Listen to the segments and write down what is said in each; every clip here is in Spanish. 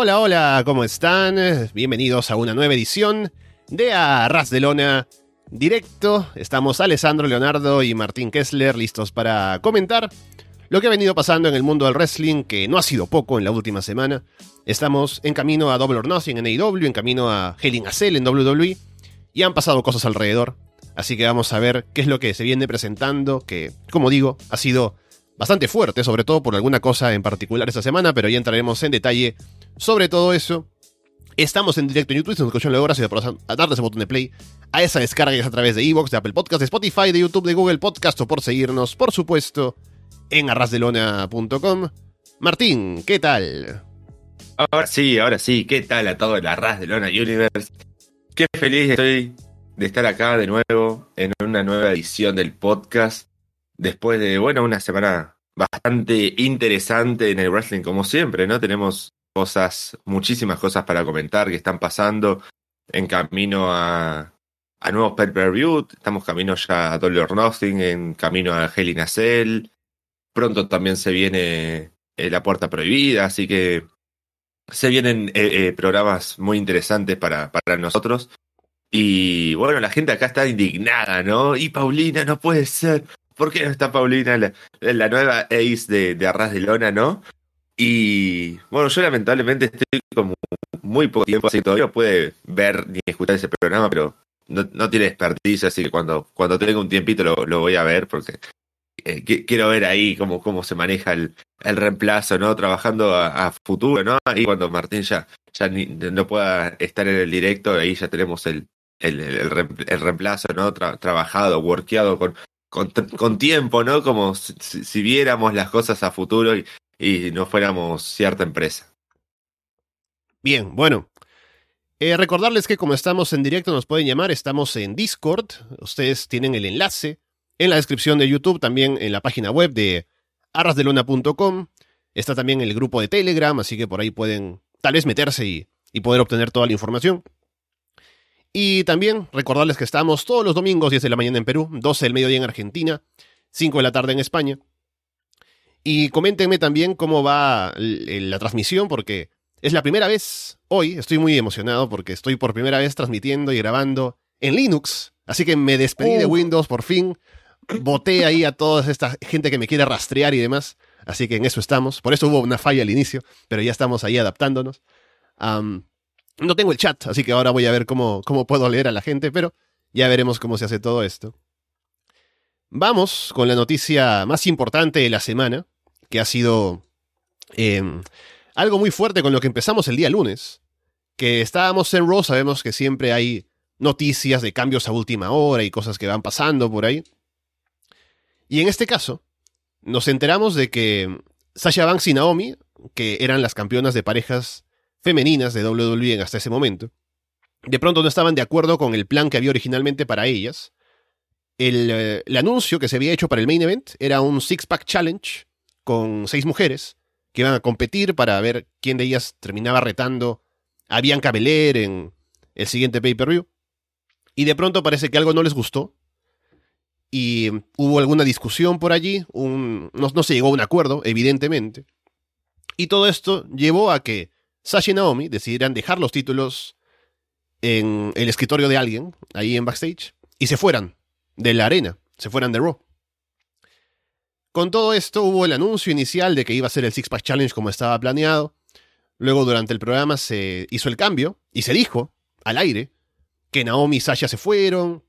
Hola, hola, ¿cómo están? Bienvenidos a una nueva edición de Arras de Lona Directo. Estamos Alessandro Leonardo y Martín Kessler listos para comentar lo que ha venido pasando en el mundo del wrestling, que no ha sido poco en la última semana. Estamos en camino a Double or Nothing en AEW, en camino a Hell a Cell en WWE, y han pasado cosas alrededor. Así que vamos a ver qué es lo que se viene presentando, que, como digo, ha sido bastante fuerte, sobre todo por alguna cosa en particular esta semana, pero ya entraremos en detalle sobre todo eso. Estamos en directo en YouTube, si nos escuchan luego, gracias por darle ese botón de play a esa descarga a través de Evox, de Apple Podcast, de Spotify, de YouTube, de Google Podcast o por seguirnos, por supuesto, en arrasdelona.com. Martín, ¿qué tal? Ahora sí, ahora sí, ¿qué tal a todo el Arras de Universe? Qué feliz estoy de estar acá de nuevo en una nueva edición del podcast. Después de, bueno, una semana bastante interesante en el wrestling, como siempre, ¿no? Tenemos cosas, muchísimas cosas para comentar que están pasando en camino a, a nuevos per view. Estamos camino ya a Dolly or Nothing, en camino a Hell in. Pronto también se viene eh, La Puerta Prohibida, así que se vienen eh, eh, programas muy interesantes para, para nosotros. Y bueno, la gente acá está indignada, ¿no? Y Paulina, no puede ser. ¿Por qué no está Paulina, la, la nueva ace de, de Arras de Lona, no? Y bueno, yo lamentablemente estoy como muy poco tiempo, así que todavía no puede ver ni escuchar ese programa, pero no, no tiene expertise, así que cuando, cuando tenga un tiempito lo, lo voy a ver porque eh, quiero ver ahí cómo, cómo se maneja el, el reemplazo, ¿no? Trabajando a, futuro, ¿no? Ahí cuando Martín ya, ya ni, no pueda estar en el directo, ahí ya tenemos el, el, el, reemplazo, ¿no? Tra, trabajado, workeado con, con, con, tiempo, ¿no? Como si, si, viéramos las cosas a futuro y, y no fuéramos cierta empresa. Bien, bueno. Eh, recordarles que como estamos en directo nos pueden llamar, estamos en Discord, ustedes tienen el enlace en la descripción de YouTube, también en la página web de arrasdeluna.com, está también el grupo de Telegram, así que por ahí pueden tal vez meterse y, y poder obtener toda la información. Y también recordarles que estamos todos los domingos 10 de la mañana en Perú, 12 del mediodía en Argentina, 5 de la tarde en España. Y coméntenme también cómo va la transmisión, porque es la primera vez hoy, estoy muy emocionado porque estoy por primera vez transmitiendo y grabando en Linux. Así que me despedí de Windows por fin. Voté ahí a toda esta gente que me quiere rastrear y demás. Así que en eso estamos. Por eso hubo una falla al inicio, pero ya estamos ahí adaptándonos. Um, no tengo el chat, así que ahora voy a ver cómo, cómo puedo leer a la gente, pero ya veremos cómo se hace todo esto. Vamos con la noticia más importante de la semana, que ha sido eh, algo muy fuerte con lo que empezamos el día lunes. Que estábamos en Raw, sabemos que siempre hay noticias de cambios a última hora y cosas que van pasando por ahí. Y en este caso, nos enteramos de que Sasha Banks y Naomi, que eran las campeonas de parejas femeninas de WWE hasta ese momento, de pronto no estaban de acuerdo con el plan que había originalmente para ellas el, eh, el, anuncio que se había hecho para el main event era un six-pack challenge con seis mujeres que iban a competir para ver quién de ellas terminaba retando a Bianca Belair en el siguiente pay-per-view. Y de pronto parece que algo no les gustó. Y hubo alguna discusión por allí. No se llegó a un acuerdo, evidentemente. Y todo esto llevó a que Sasha y Naomi decidieran dejar los títulos en el escritorio de alguien, ahí en backstage, y se fueran de la arena, se fueran de Raw. Con todo esto hubo el anuncio inicial de que iba a ser el Six Pack Challenge como estaba planeado. Luego durante el programa se hizo el cambio y se dijo al aire que Naomi y Sasha se fueron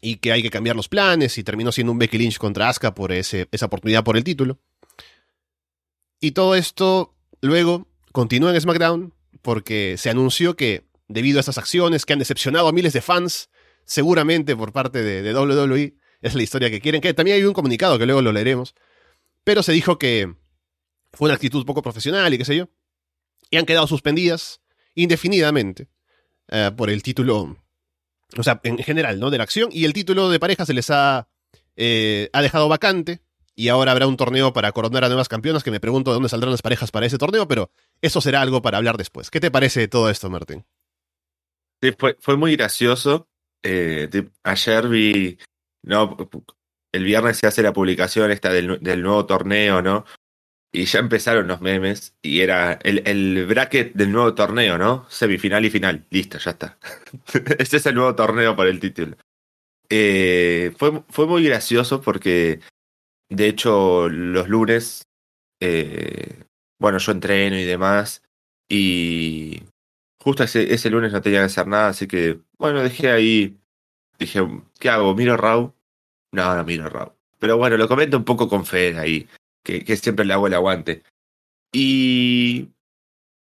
y que hay que cambiar los planes y terminó siendo un Becky Lynch contra Asuka por ese, esa oportunidad por el título. Y todo esto luego continúa en SmackDown porque se anunció que debido a estas acciones que han decepcionado a miles de fans, seguramente por parte de, de, WWE, es la historia que quieren, que también hay un comunicado que luego lo leeremos, pero se dijo que fue una actitud poco profesional y qué sé yo, y han quedado suspendidas indefinidamente uh, por el título, o sea, en general, ¿no? De la acción, y el título de pareja se les ha, eh, ha dejado vacante, y ahora habrá un torneo para coronar a nuevas campeonas, que me pregunto de dónde saldrán las parejas para ese torneo, pero eso será algo para hablar después. ¿Qué te parece todo esto, Martín? Sí, fue, fue muy gracioso eh, ayer vi, no, el viernes se hace la publicación esta del, del, nuevo torneo, ¿no? y ya empezaron los memes y era el, el, bracket del nuevo torneo, ¿no? Semifinal y final. Listo, ya está. Este es el nuevo torneo por el título. Eh, fue, fue muy gracioso porque, de hecho, los lunes, eh, bueno, yo entreno y demás, y justo ese, ese lunes no tenía que hacer nada, así que, bueno, dejé ahí, dije, ¿qué hago? ¿Miro Raw? No, no miro Raw. Pero bueno, lo comento un poco con Fed ahí que, siempre le hago el aguante. Y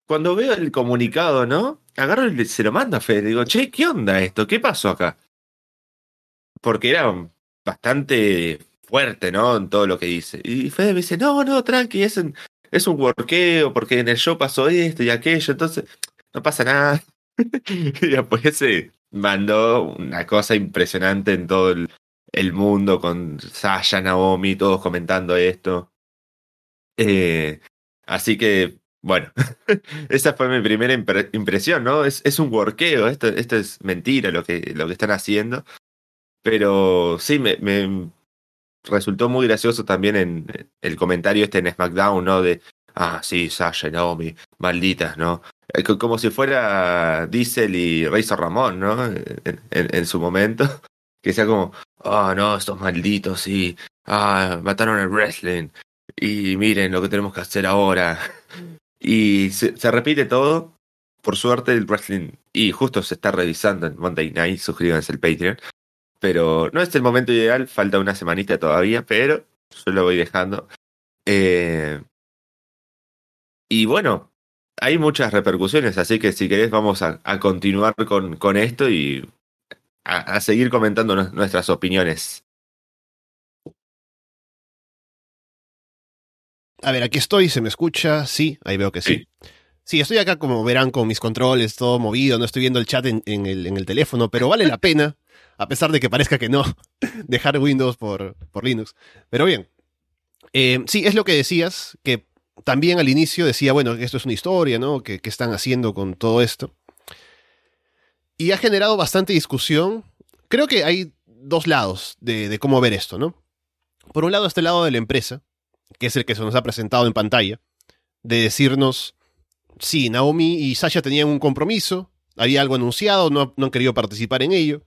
cuando veo el comunicado, ¿no? Agarro y se lo mando a Fede. Digo, che, ¿qué onda esto? ¿Qué pasó acá? Porque era bastante fuerte, ¿no? En todo lo que dice. Y Fede me dice, no, no, tranqui, es es un workeo, porque en el show pasó esto y aquello, entonces no pasa nada. y después se mandó una cosa impresionante en todo el, mundo con Sasha, Naomi, todos comentando esto. Eh, así que, bueno, esa fue mi primera impresión, ¿no? Es, es un workeo, esto, esto es mentira lo que, lo que están haciendo. Pero sí, me, me resultó muy gracioso también en el comentario este en SmackDown, ¿no? De, ah, sí, Sasha y Naomi, malditas, ¿no? Eh, como si fuera Diesel y Razor Ramón, ¿no? En, su momento. Que sea como, ah, no, estos malditos, sí, ah, mataron el wrestling, y miren lo que tenemos que hacer ahora. Y se, repite todo. Por suerte el wrestling, y justo se está revisando en Monday Night, suscríbanse al Patreon. Pero no es el momento ideal, falta una semanita todavía, pero yo lo voy dejando. Eh, y bueno, hay muchas repercusiones, así que si querés vamos a, continuar con, con esto y a seguir comentando nuestras opiniones. A ver, aquí estoy, se me escucha, sí, ahí veo que sí. sí. estoy acá como verán con mis controles, todo movido, no estoy viendo el chat en, el, en el, teléfono, pero vale la pena, a pesar de que parezca que no, dejar Windows por, por Linux. Pero bien, eh, sí, es lo que decías, que también al inicio decía, bueno, esto es una historia, ¿no? ¿Qué, están haciendo con todo esto? Y ha generado bastante discusión. Creo que hay dos lados de, cómo ver esto, ¿no? Por un lado, este lado de la empresa, que es el que se nos ha presentado en pantalla, de decirnos, sí, Naomi y Sasha tenían un compromiso, había algo anunciado, no, han querido participar en ello,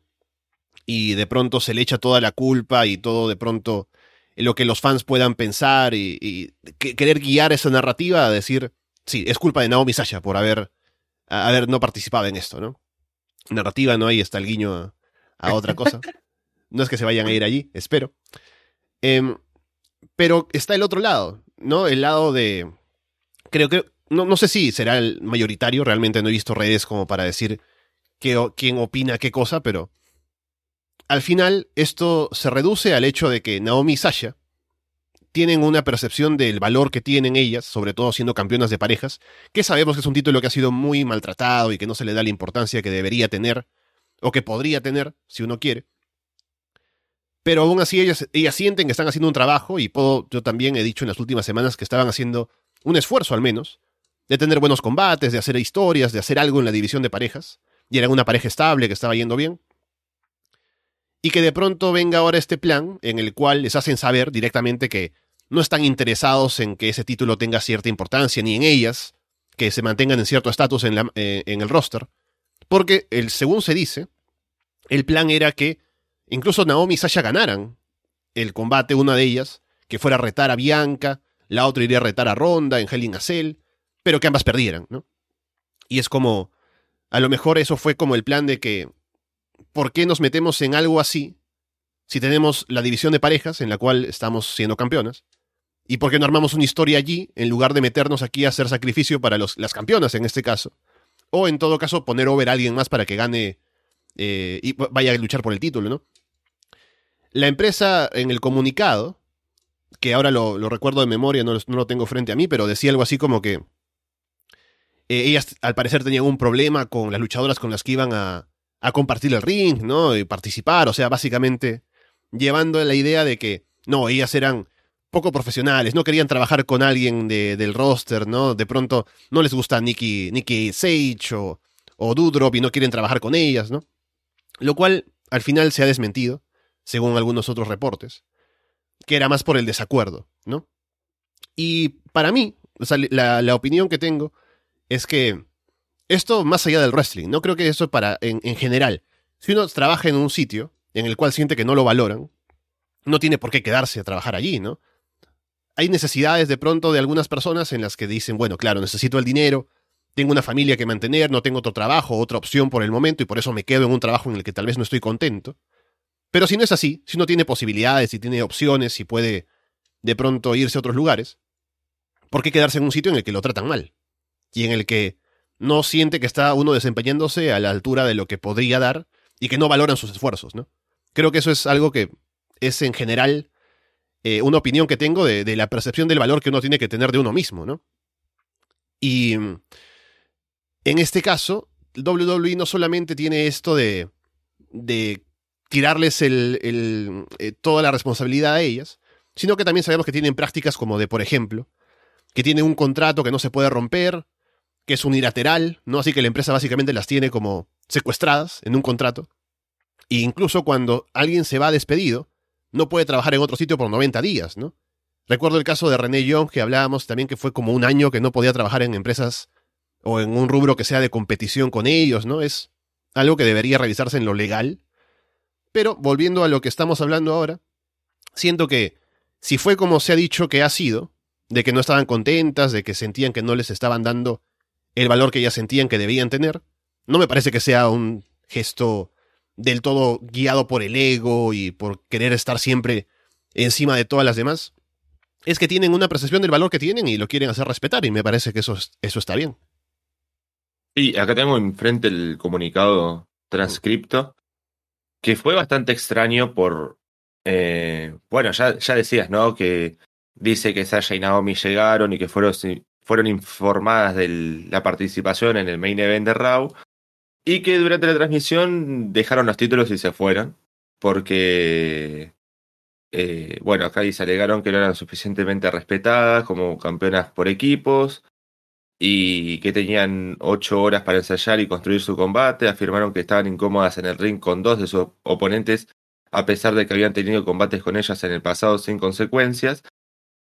y de pronto se le echa toda la culpa y todo de pronto lo que los fans puedan pensar y, querer guiar esa narrativa a decir, sí, es culpa de Naomi Sasha por haber, haber no participado en esto, ¿no? Narrativa, no hay está el guiño a, otra cosa. No es que se vayan a ir allí, espero. Eh, pero está el otro lado, ¿no? El lado de... Creo que... No, no sé si será el mayoritario, realmente no he visto redes como para decir quién opina qué cosa, pero... Al final, esto se reduce al hecho de que Naomi y Sasha tienen una percepción del valor que tienen ellas, sobre todo siendo campeonas de parejas, que sabemos que es un título que ha sido muy maltratado y que no se le da la importancia que debería tener, o que podría tener, si uno quiere pero aún así ellas, ellas sienten que están haciendo un trabajo y yo también he dicho en las últimas semanas que estaban haciendo un esfuerzo al menos de tener buenos combates, de hacer historias, de hacer algo en la división de parejas, y eran una pareja estable que estaba yendo bien. Y que de pronto venga ahora este plan en el cual les hacen saber directamente que no están interesados en que ese título tenga cierta importancia, ni en ellas, que se mantengan en cierto estatus en, eh, en el roster, porque el, según se dice, el plan era que Incluso Naomi y Sasha ganaran el combate, una de ellas, que fuera a retar a Bianca, la otra iría a retar a Ronda en Hell pero que ambas perdieran, ¿no? Y es como, a lo mejor eso fue como el plan de que, ¿por qué nos metemos en algo así si tenemos la división de parejas en la cual estamos siendo campeonas? ¿Y por qué no armamos una historia allí en lugar de meternos aquí a hacer sacrificio para los, las campeonas en este caso? O en todo caso poner over a alguien más para que gane eh, y vaya a luchar por el título, ¿no? La empresa en el comunicado, que ahora lo, recuerdo de memoria, no, lo tengo frente a mí, pero decía algo así como que eh, ellas al parecer tenían un problema con las luchadoras con las que iban a, compartir el ring, ¿no? Y participar, o sea, básicamente llevando la idea de que, no, ellas eran poco profesionales, no querían trabajar con alguien del roster, ¿no? De pronto no les gusta Nikki, Nikki Sage o, o Dudrop y no quieren trabajar con ellas, ¿no? Lo cual al final se ha desmentido según algunos otros reportes, que era más por el desacuerdo, ¿no? Y para mí, o sea, la, la opinión que tengo es que esto más allá del wrestling, no creo que eso para en, en general. Si uno trabaja en un sitio en el cual siente que no lo valoran, no tiene por qué quedarse a trabajar allí, ¿no? Hay necesidades de pronto de algunas personas en las que dicen, bueno, claro, necesito el dinero, tengo una familia que mantener, no tengo otro trabajo, otra opción por el momento y por eso me quedo en un trabajo en el que tal vez no estoy contento. Pero si no es así, si no tiene posibilidades, si tiene opciones, si puede de pronto irse a otros lugares, ¿por qué quedarse en un sitio en el que lo tratan mal? Y en el que no siente que está uno desempeñándose a la altura de lo que podría dar y que no valoran sus esfuerzos, ¿no? Creo que eso es algo que es en general eh, una opinión que tengo de, de, la percepción del valor que uno tiene que tener de uno mismo, ¿no? Y en este caso, WWE no solamente tiene esto de, de tirarles eh, toda la responsabilidad a ellas, sino que también sabemos que tienen prácticas como de, por ejemplo, que tienen un contrato que no se puede romper, que es unilateral, ¿no? Así que la empresa básicamente las tiene como secuestradas en un contrato. E incluso cuando alguien se va despedido, no puede trabajar en otro sitio por 90 días, ¿no? Recuerdo el caso de René Young, que hablábamos también que fue como un año que no podía trabajar en empresas o en un rubro que sea de competición con ellos, ¿no? Es algo que debería revisarse en lo legal. Pero volviendo a lo que estamos hablando ahora, siento que si fue como se ha dicho que ha sido, de que no estaban contentas, de que sentían que no les estaban dando el valor que ellas sentían que debían tener, no me parece que sea un gesto del todo guiado por el ego y por querer estar siempre encima de todas las demás. Es que tienen una percepción del valor que tienen y lo quieren hacer respetar y me parece que eso, eso está bien. Y acá tengo enfrente el comunicado transcripto, que fue bastante extraño por... Eh, bueno, ya, ya decías, ¿no? Que dice que Sasha y Naomi llegaron y que fueron, fueron informadas de la participación en el main event de Raw y que durante la transmisión dejaron los títulos y se fueron porque, eh, bueno, acá dice alegaron que no eran suficientemente respetadas como campeonas por equipos y que tenían ocho horas para ensayar y construir su combate. Afirmaron que estaban incómodas en el ring con dos de sus oponentes, a pesar de que habían tenido combates con ellas en el pasado sin consecuencias.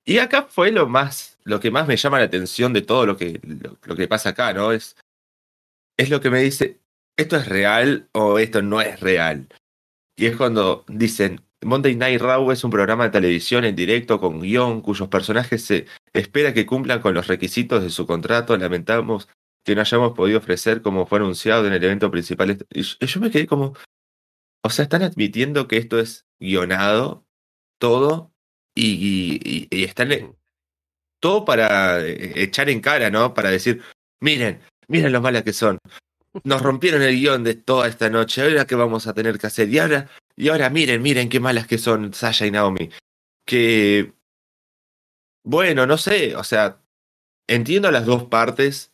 Y acá fue lo más, lo que más me llama la atención de todo lo que, lo, que pasa acá, ¿no? Es, es lo que me dice, ¿esto es real o esto no es real? Y es cuando dicen, Monday Night Raw es un programa de televisión en directo con guion cuyos personajes se espera que cumplan con los requisitos de su contrato. Lamentamos que no hayamos podido ofrecer como fue anunciado en el evento principal. Y yo me quedé como, o sea, están admitiendo que esto es guionado, todo, y, están todo para eh, echar en cara, ¿no? Para decir, miren, miren lo malas que son. Nos rompieron el guion de toda esta noche. Ahora qué vamos a tener que hacer. Y ahora, y ahora miren, miren qué malas que son Sasha y Naomi. Que, bueno, no sé, o sea, entiendo las dos partes.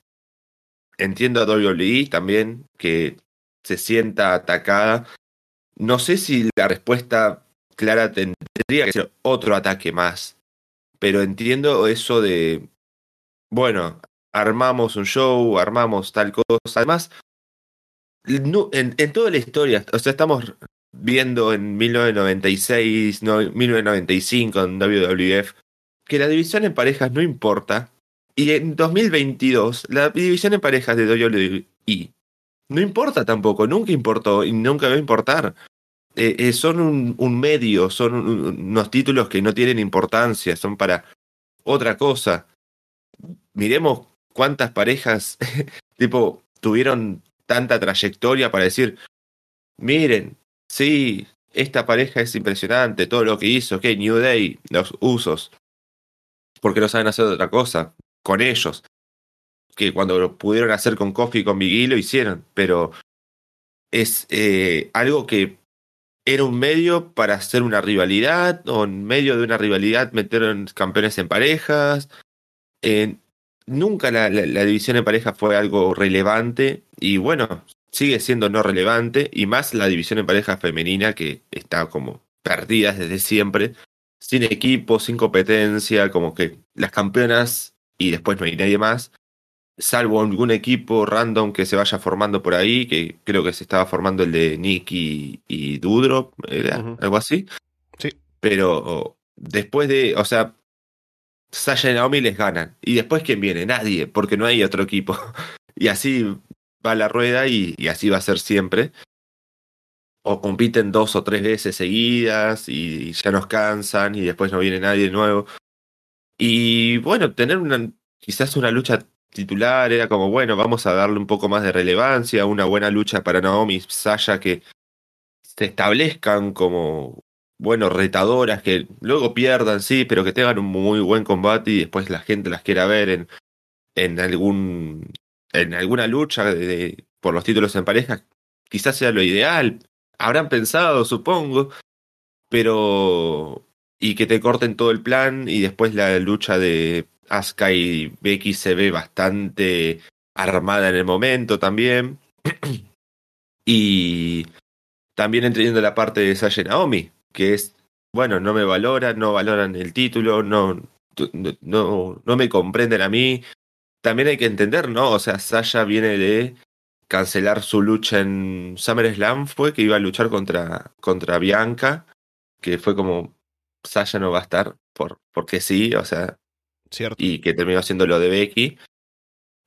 Entiendo a WWE también, que se sienta atacada. No sé si la respuesta clara tendría que ser otro ataque más. Pero entiendo eso de, bueno, armamos un show, armamos tal cosa. Además, en, toda la historia, o sea, estamos viendo en 1996, no, 1995 en WWF, que la división en parejas no importa. Y en 2022, la división en parejas de WWE no importa tampoco, nunca importó y nunca va a importar. Eh, eh, son un, medio, son un, unos títulos que no tienen importancia, son para otra cosa. Miremos cuántas parejas, tipo, tuvieron tanta trayectoria para decir, miren, sí, esta pareja es impresionante, todo lo que hizo, que New Day, los usos, porque no saben hacer otra cosa con ellos, que cuando lo pudieron hacer con Kofi y con Biggie lo hicieron, pero es eh, algo que era un medio para hacer una rivalidad, o en medio de una rivalidad meter campeones en parejas. Nunca la, la, la, división en pareja fue algo relevante y bueno, sigue siendo no relevante y más la división en pareja femenina que está como perdida desde siempre, sin equipo, sin competencia, como que las campeonas y después no hay nadie más, salvo algún equipo random que se vaya formando por ahí, que creo que se estaba formando el de Nick y, y Dudrop, era uh -huh. algo así. Sí. Pero después de, o sea, Sasha y Naomi les ganan. ¿Y después quién viene? Nadie, porque no hay otro equipo. y así va la rueda y, y así va a ser siempre. O compiten dos o tres veces seguidas y ya nos cansan y después no viene nadie nuevo. Y bueno, tener una, quizás una lucha titular era como, bueno, vamos a darle un poco más de relevancia, una buena lucha para Naomi y que se establezcan como, bueno, retadoras, que luego pierdan, sí, pero que tengan un muy buen combate y después la gente las quiera ver en, en algún en alguna lucha de, por los títulos en pareja, quizás sea lo ideal. Habrán pensado, supongo, pero y que te corten todo el plan y después la lucha de Asuka y Becky se ve bastante armada en el momento también. y también entendiendo la parte de Sasha Naomi, que es, bueno, no me valoran, no valoran el título, no, no, no me comprenden a mí. También hay que entender, ¿no? O sea, Sasha viene de cancelar su lucha en SummerSlam, fue que iba a luchar contra, contra Bianca, que fue como, Sasha no va a estar por, porque sí, o sea, Cierto. y que terminó haciendo lo de Becky.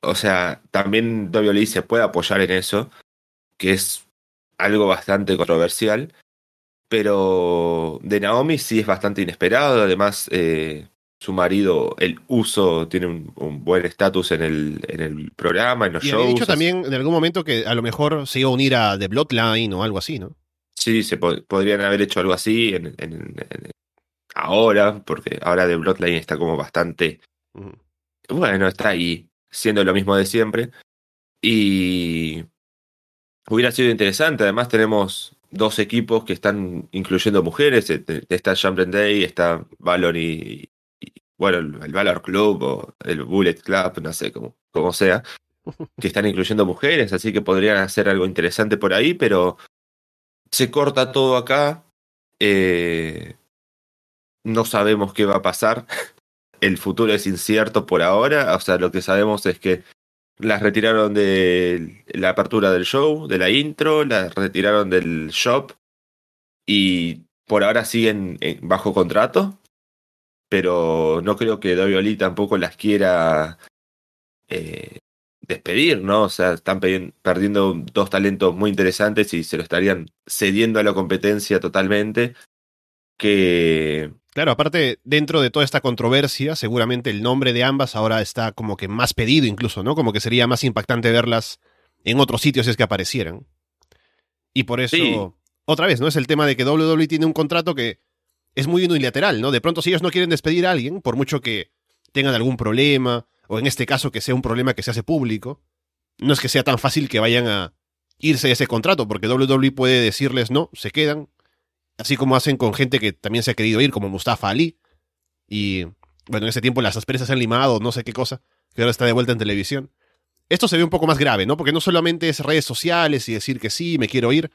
O sea, también WWE se puede apoyar en eso, que es algo bastante controversial. Pero de Naomi sí es bastante inesperado. Además, eh, su marido, el uso, tiene un, un buen estatus en el, en el programa, en los y shows. había dicho también en algún momento que a lo mejor se iba a unir a The Bloodline o algo así, ¿no? Sí, se po podrían haber hecho algo así en, en, en, ahora, porque ahora The Bloodline está como bastante. Bueno, está ahí, siendo lo mismo de siempre. Y hubiera sido interesante. Además, tenemos dos equipos que están incluyendo mujeres. Está Jump Day, está Valor y, y, bueno, el Valor Club o el Bullet Club, no sé cómo, cómo sea, que están incluyendo mujeres, así que podrían hacer algo interesante por ahí, pero se corta todo acá. Eh, no sabemos qué va a pasar. El futuro es incierto por ahora. O sea, lo que sabemos es que las retiraron de la apertura del show, de la intro, las retiraron del shop y por ahora siguen bajo contrato. Pero no creo que WWE tampoco las quiera eh, despedir, ¿no? O sea, están perdiendo dos talentos muy interesantes y se lo estarían cediendo a la competencia totalmente. Que Claro, aparte, dentro de toda esta controversia, seguramente el nombre de ambas ahora está como que más pedido incluso, ¿no? Como que sería más impactante verlas en otros sitios si es que aparecieran. Y por eso, sí. otra vez, ¿no? Es el tema de que WWE tiene un contrato que es muy unilateral, ¿no? De pronto, si ellos no quieren despedir a alguien, por mucho que tengan algún problema, o en este caso que sea un problema que se hace público, no es que sea tan fácil que vayan a irse de ese contrato, porque WWE puede decirles no, se quedan, Así como hacen con gente que también se ha querido ir, como Mustafa Ali. Y bueno, en ese tiempo las asperezas se han limado, no sé qué cosa, que ahora está de vuelta en televisión. Esto se ve un poco más grave, ¿no? Porque no solamente es redes sociales y decir que sí, me quiero ir,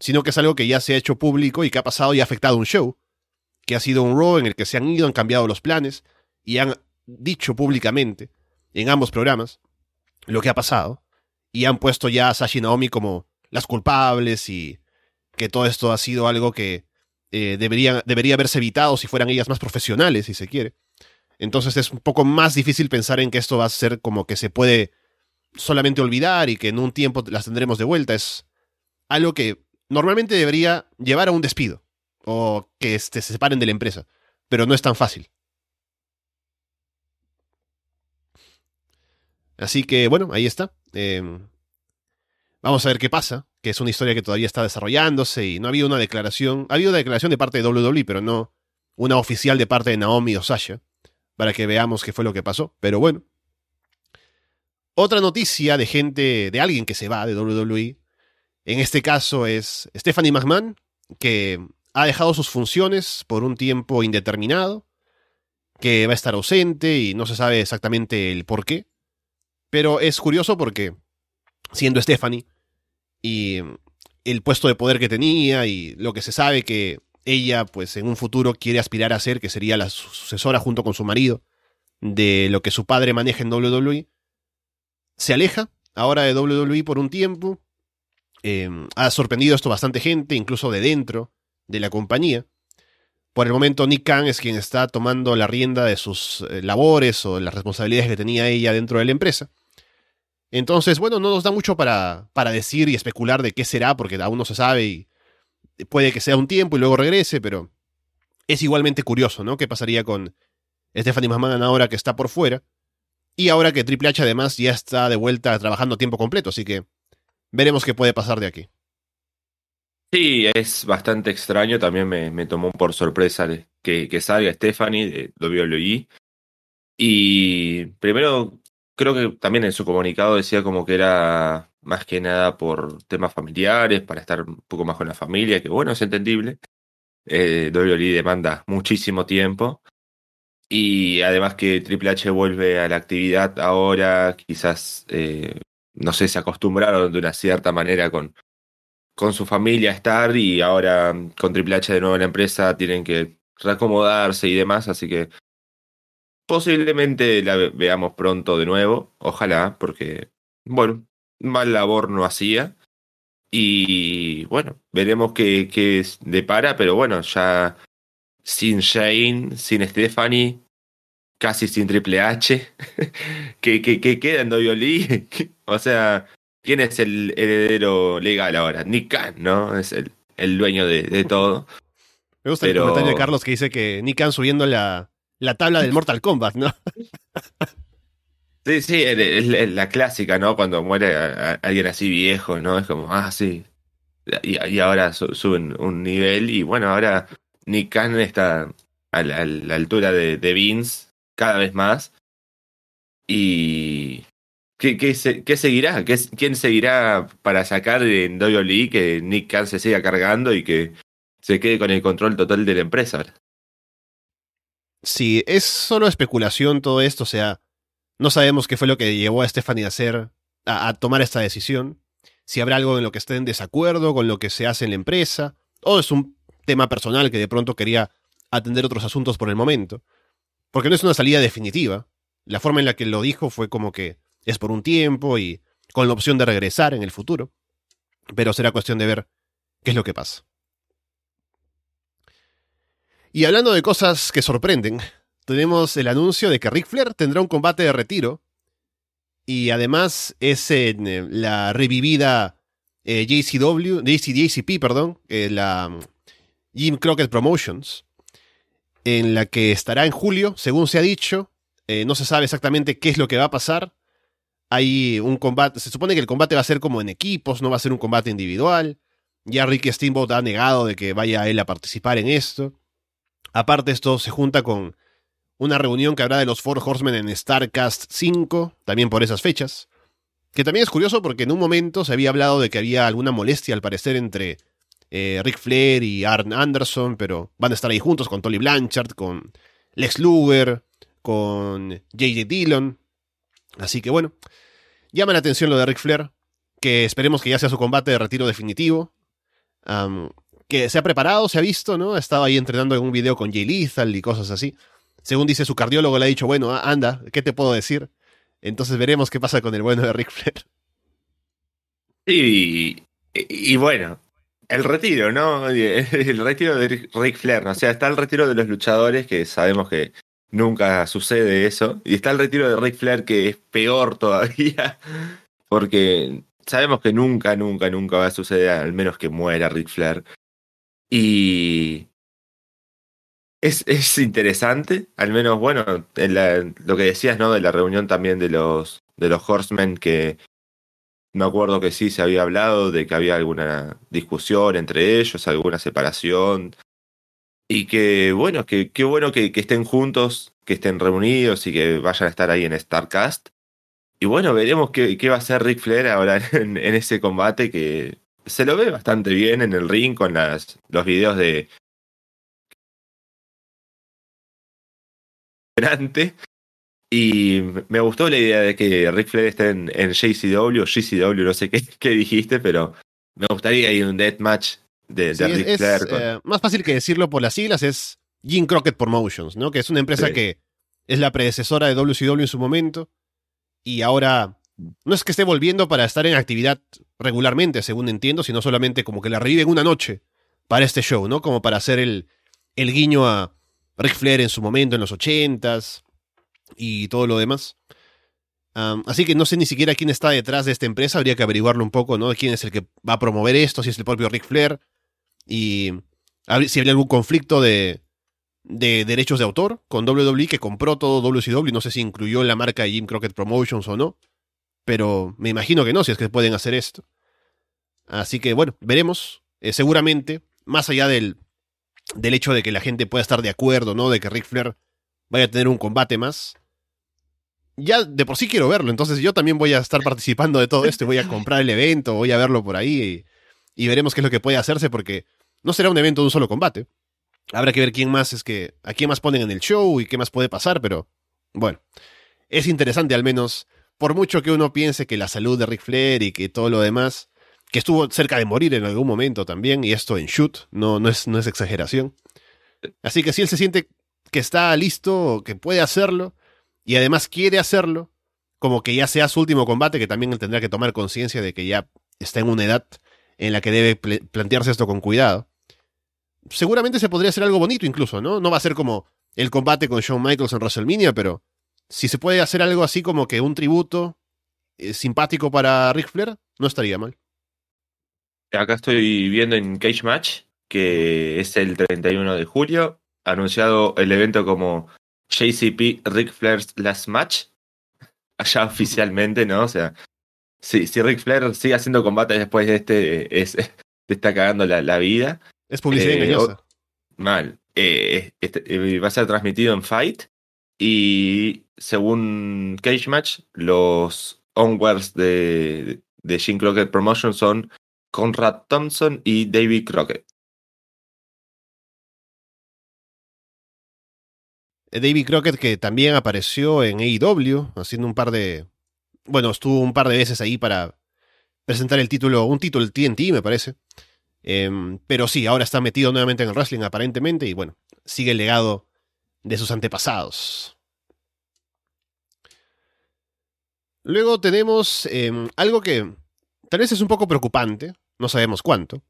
sino que es algo que ya se ha hecho público y que ha pasado y ha afectado un show, que ha sido un Raw en el que se han ido, han cambiado los planes y han dicho públicamente en ambos programas lo que ha pasado y han puesto ya a Sashi Naomi como las culpables y que todo esto ha sido algo que eh, debería, haberse evitado si fueran ellas más profesionales, si se quiere. Entonces es un poco más difícil pensar en que esto va a ser como que se puede solamente olvidar y que en un tiempo las tendremos de vuelta. Es algo que normalmente debería llevar a un despido o que este, se separen de la empresa, pero no es tan fácil. Así que bueno, ahí está. Eh, vamos a ver qué pasa que es una historia que todavía está desarrollándose y no ha habido una declaración, ha habido una declaración de parte de WWE, pero no una oficial de parte de Naomi o Sasha, para que veamos qué fue lo que pasó, pero bueno. Otra noticia de gente, de alguien que se va de WWE, en este caso es Stephanie McMahon, que ha dejado sus funciones por un tiempo indeterminado, que va a estar ausente y no se sabe exactamente el por qué, pero es curioso porque, siendo Stephanie, y el puesto de poder que tenía y lo que se sabe que ella pues en un futuro quiere aspirar a ser, que sería la sucesora junto con su marido de lo que su padre maneja en WWE, se aleja ahora de WWE por un tiempo, eh, ha sorprendido esto bastante gente, incluso de dentro de la compañía, por el momento Nick Khan es quien está tomando la rienda de sus eh, labores o las responsabilidades que tenía ella dentro de la empresa. Entonces, bueno, no nos da mucho para, para decir y especular de qué será, porque aún no se sabe y puede que sea un tiempo y luego regrese, pero es igualmente curioso, ¿no? ¿Qué pasaría con Stephanie McMahon ahora que está por fuera? Y ahora que Triple H además ya está de vuelta trabajando a tiempo completo, así que veremos qué puede pasar de aquí. Sí, es bastante extraño, también me, tomó por sorpresa que, que salga Stephanie de WWE. Y primero, creo que también en su comunicado decía como que era más que nada por temas familiares, para estar un poco más con la familia, que bueno, es entendible. Eh, WWE demanda muchísimo tiempo. Y además que Triple H vuelve a la actividad ahora, quizás, eh, no sé, se acostumbraron de una cierta manera con, con su familia a estar y ahora con Triple H de nuevo en la empresa tienen que reacomodarse y demás, así que posiblemente la veamos pronto de nuevo, ojalá, porque, bueno, mal labor no hacía. Y bueno, veremos qué, qué depara, pero bueno, ya sin Shane, sin Stephanie, casi sin Triple H, que, que, queda en WWE. o sea, ¿quién es el heredero legal ahora? Nick Khan, ¿no? Es el, el dueño de, todo. Me gusta el comentario de Carlos que dice que Nick Khan subiendo la, la tabla del Mortal Kombat, ¿no? Sí, sí, es la clásica, ¿no? Cuando muere alguien así viejo, ¿no? Es como, ah, sí. Y, ahora suben un nivel y bueno, ahora Nick Khan está a la, altura de, Vince cada vez más. Y... ¿Qué, qué, qué seguirá? ¿Qué, ¿Quién seguirá para sacar en WWE que Nick Khan se siga cargando y que se quede con el control total de la empresa? Sí, es solo especulación todo esto, o sea, no sabemos qué fue lo que llevó a Stephanie a hacer, a, tomar esta decisión. Si habrá algo en lo que esté en desacuerdo con lo que se hace en la empresa, o es un tema personal que de pronto quería atender otros asuntos por el momento. Porque no es una salida definitiva. La forma en la que lo dijo fue como que es por un tiempo y con la opción de regresar en el futuro. Pero será cuestión de ver qué es lo que pasa. Y hablando de cosas que sorprenden, tenemos el anuncio de que Ric Flair tendrá un combate de retiro. Y además es en eh, la revivida eh, JCW, JCP, perdón, eh, la mm, Jim Crockett Promotions, en la que estará en julio, según se ha dicho. no se sabe exactamente qué es lo que va a pasar. Hay un combate, se supone que el combate va a ser como en equipos, no va a ser un combate individual. Ya Ricky Steamboat ha negado de que vaya él a participar en esto. Aparte, esto se junta con una reunión que habrá de los Four Horsemen en StarCast 5, también por esas fechas. Que también es curioso porque en un momento se había hablado de que había alguna molestia al parecer entre eh, Rick Flair y Arn Anderson, pero van a estar ahí juntos con Tolly Blanchard, con Lex Luger, con JJ Dillon. Así que bueno, llama la atención lo de Rick Flair, que esperemos que ya sea su combate de retiro definitivo. Que se ha preparado, se ha visto, ¿no? Ha estado ahí entrenando en un video con Jay Lethal y cosas así. Según dice su cardiólogo, le ha dicho, bueno, anda, ¿qué te puedo decir? Entonces veremos qué pasa con el bueno de Rick Flair. Y, y, bueno, el retiro, ¿no? El retiro de Rick Flair, ¿no? o sea, está el retiro de los luchadores, que sabemos que nunca sucede eso, y está el retiro de Rick Flair, que es peor todavía, porque sabemos que nunca, nunca, nunca va a suceder, al menos que muera Rick Flair. Y, es, es interesante, al menos, bueno, en lo que decías, ¿no? De la reunión también de los, de los Horsemen, que me acuerdo que sí se había hablado de que había alguna discusión entre ellos, alguna separación. Y que, bueno, que bueno que, que estén juntos, que estén reunidos y que vayan a estar ahí en StarCast. Y bueno, veremos qué, qué va a hacer Rick Flair ahora en, en, ese combate que se lo ve bastante bien en el ring con las, los videos de, Y me gustó la idea de que Rick Flair esté en, JCW o GCW, no sé qué, qué, dijiste, pero me gustaría ir un deathmatch de, de Ric Flair. Eh, más fácil que decirlo por las siglas es Jim Crockett Promotions, ¿no? Que es una empresa que es la predecesora de WCW en su momento y ahora no es que esté volviendo para estar en actividad regularmente, según entiendo, sino solamente como que la reviven una noche para este show, ¿no? Como para hacer el, el guiño a Ric Flair en su momento, en los ochentas y todo lo demás. así que no sé ni siquiera quién está detrás de esta empresa, habría que averiguarlo un poco, ¿no? ¿Quién es el que va a promover esto? Si es el propio Ric Flair y si habría algún conflicto de, de derechos de autor con WWE que compró todo WCW, no sé si incluyó la marca de Jim Crockett Promotions o no, pero me imagino que no, si es que pueden hacer esto. Así que bueno, veremos. Eh, seguramente, más allá del, del hecho de que la gente pueda estar de acuerdo, ¿no? De que Ric Flair vaya a tener un combate más. Ya de por sí quiero verlo, entonces yo también voy a estar participando de todo esto, voy a comprar el evento, voy a verlo por ahí y, y veremos qué es lo que puede hacerse porque no será un evento de un solo combate. Habrá que ver quién más es que. a quién más ponen en el show y qué más puede pasar, pero. Bueno. Es interesante al menos. Por mucho que uno piense que la salud de Ric Flair y que todo lo demás. Que estuvo cerca de morir en algún momento también. Y esto en shoot. No, no, es, no es exageración. Así que si él se siente que está listo, que puede hacerlo. Y además quiere hacerlo. Como que ya sea su último combate, que también él tendrá que tomar conciencia de que ya está en una edad en la que debe plantearse esto con cuidado seguramente se podría hacer algo bonito incluso, ¿no? No va a ser como el combate con Shawn Michaels en WrestleMania, pero si se puede hacer algo así como que un tributo eh, simpático para Ric Flair, no estaría mal. Acá estoy viendo en Cage Match, que es el 31 de julio, anunciado el evento como JCP Ric Flair's Last Match, allá oficialmente, ¿no? O sea, si, si Ric Flair sigue haciendo combate después de este, es, te está cagando la, la vida. Es publicidad eh, engañosa. mal. Eh, este, eh, va a ser transmitido en Fight. Y según Cage Match, los onwards de, de Jim Crockett Promotion son Conrad Thompson y David Crockett. David Crockett que también apareció en AEW haciendo un par de bueno estuvo un par de veces ahí para presentar el título un título TNT me parece Em, pero sí, ahora está metido nuevamente en el wrestling aparentemente y bueno, sigue el legado de sus antepasados. Luego tenemos em, algo que tal vez es un poco preocupante, no sabemos cuánto.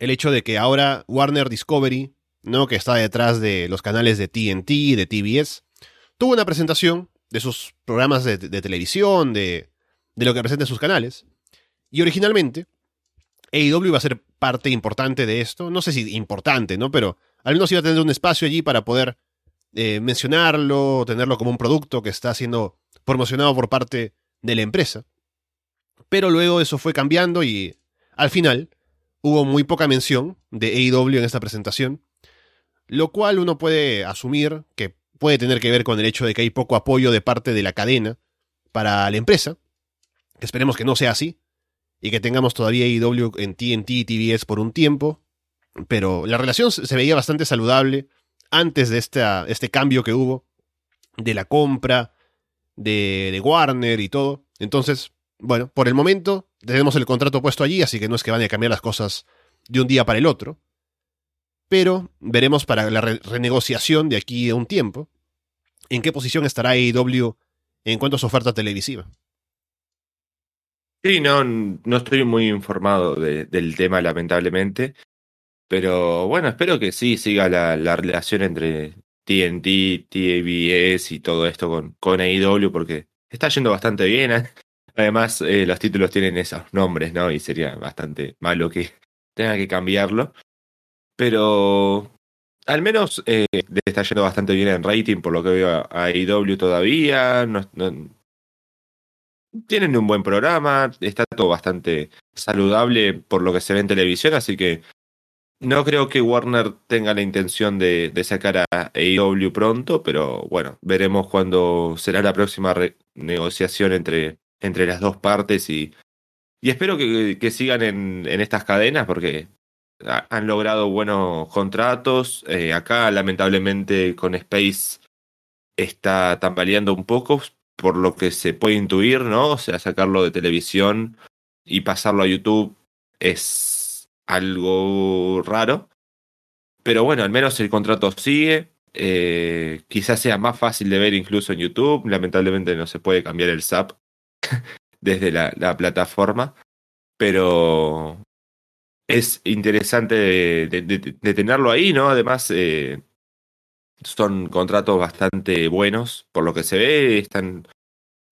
El hecho de que ahora Warner Discovery, ¿no? que está detrás de los canales de TNT, de TBS, tuvo una presentación de sus programas de, televisión, de, de lo que presenta sus canales. Y originalmente, AEW iba a ser parte importante de esto. No sé si importante, ¿no? Pero al menos iba a tener un espacio allí para poder eh, mencionarlo, tenerlo como un producto que está siendo promocionado por parte de la empresa. Pero luego eso fue cambiando y al final hubo muy poca mención de AEW en esta presentación, lo cual uno puede asumir que puede tener que ver con el hecho de que hay poco apoyo de parte de la cadena para la empresa. Esperemos que no sea así, y que tengamos todavía IW en TNT y TBS por un tiempo. Pero la relación se veía bastante saludable antes de este cambio que hubo de la compra de, de Warner y todo. Entonces, bueno, por el momento tenemos el contrato puesto allí, así que no es que van a cambiar las cosas de un día para el otro. Pero veremos para la renegociación de aquí a un tiempo en qué posición estará AEW en cuanto a su oferta televisiva. Sí, no, no estoy muy informado del tema, lamentablemente. Pero bueno, espero que sí siga la, la relación entre TNT, TBS y todo esto con, con AEW, porque está yendo bastante bien. ¿eh? Además, eh, los títulos tienen esos nombres, ¿no? Y sería bastante malo que tenga que cambiarlo. Pero al menos eh, está yendo bastante bien en rating, por lo que veo a AEW todavía. tienen un buen programa, está todo bastante saludable por lo que se ve en televisión, así que no creo que Warner tenga la intención de, sacar a AEW pronto, pero bueno, veremos cuándo será la próxima negociación entre, las dos partes y, espero que, que sigan en, en, estas cadenas porque han logrado buenos contratos. Eh, acá, lamentablemente, con Space está tambaleando un poco, por lo que se puede intuir, ¿no? O sea, sacarlo de televisión y pasarlo a YouTube es algo raro. Pero bueno, al menos el contrato sigue. Eh, quizás sea más fácil de ver incluso en YouTube. Lamentablemente no se puede cambiar el SAP desde la, plataforma. Pero es interesante de, tenerlo ahí, ¿no? Además, eh, son contratos bastante buenos, por lo que se ve, están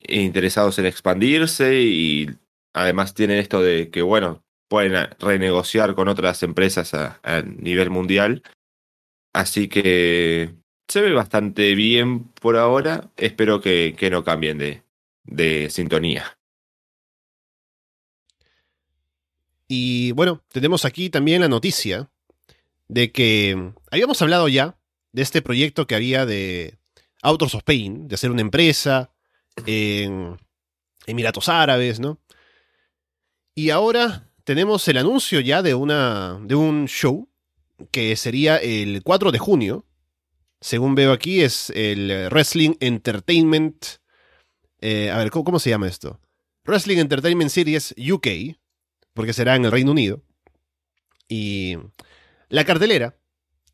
interesados en expandirse y además tienen esto de que, bueno, pueden renegociar con otras empresas a, nivel mundial. Así que se ve bastante bien por ahora. Espero que, que no cambien de, de sintonía. Y bueno, tenemos aquí también la noticia de que habíamos hablado ya de este proyecto que había de Autos of Pain, de hacer una empresa en Emiratos Árabes, ¿no? Y ahora tenemos el anuncio ya de, una, de un show que sería el 4 de junio. Según veo aquí, es el Wrestling Entertainment. Eh, a ver, ¿cómo, se llama esto? Wrestling Entertainment Series UK, porque será en el Reino Unido. Y la cartelera,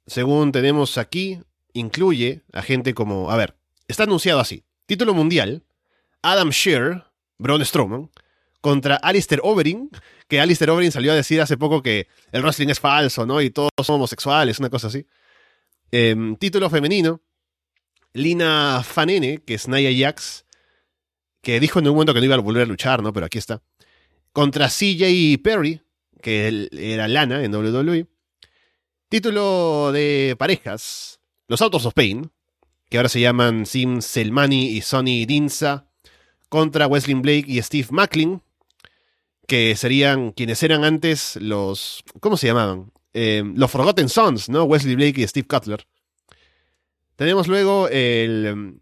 según tenemos aquí, incluye a gente como. A ver, está anunciado así: título mundial, Adam Shear, Braun Strowman, contra Alistair Overing, que Alistair Overing salió a decir hace poco que el wrestling es falso, ¿no? Y todos somos homosexuales, una cosa así. Em, título femenino, Lina Fanene, que es Nia Jax, que dijo en un momento que no iba a volver a luchar, ¿no? Pero aquí está. Contra CJ Perry, que era Lana en WWE. Título de parejas, Los Autos of Pain, que ahora se llaman Sim Selmani y Sonny Dinsa, contra Wesley Blake y Steve Macklin, que serían quienes eran antes los. ¿Cómo se llamaban? Eh, los Forgotten Sons, ¿no? Wesley Blake y Steve Cutler. Tenemos luego el em,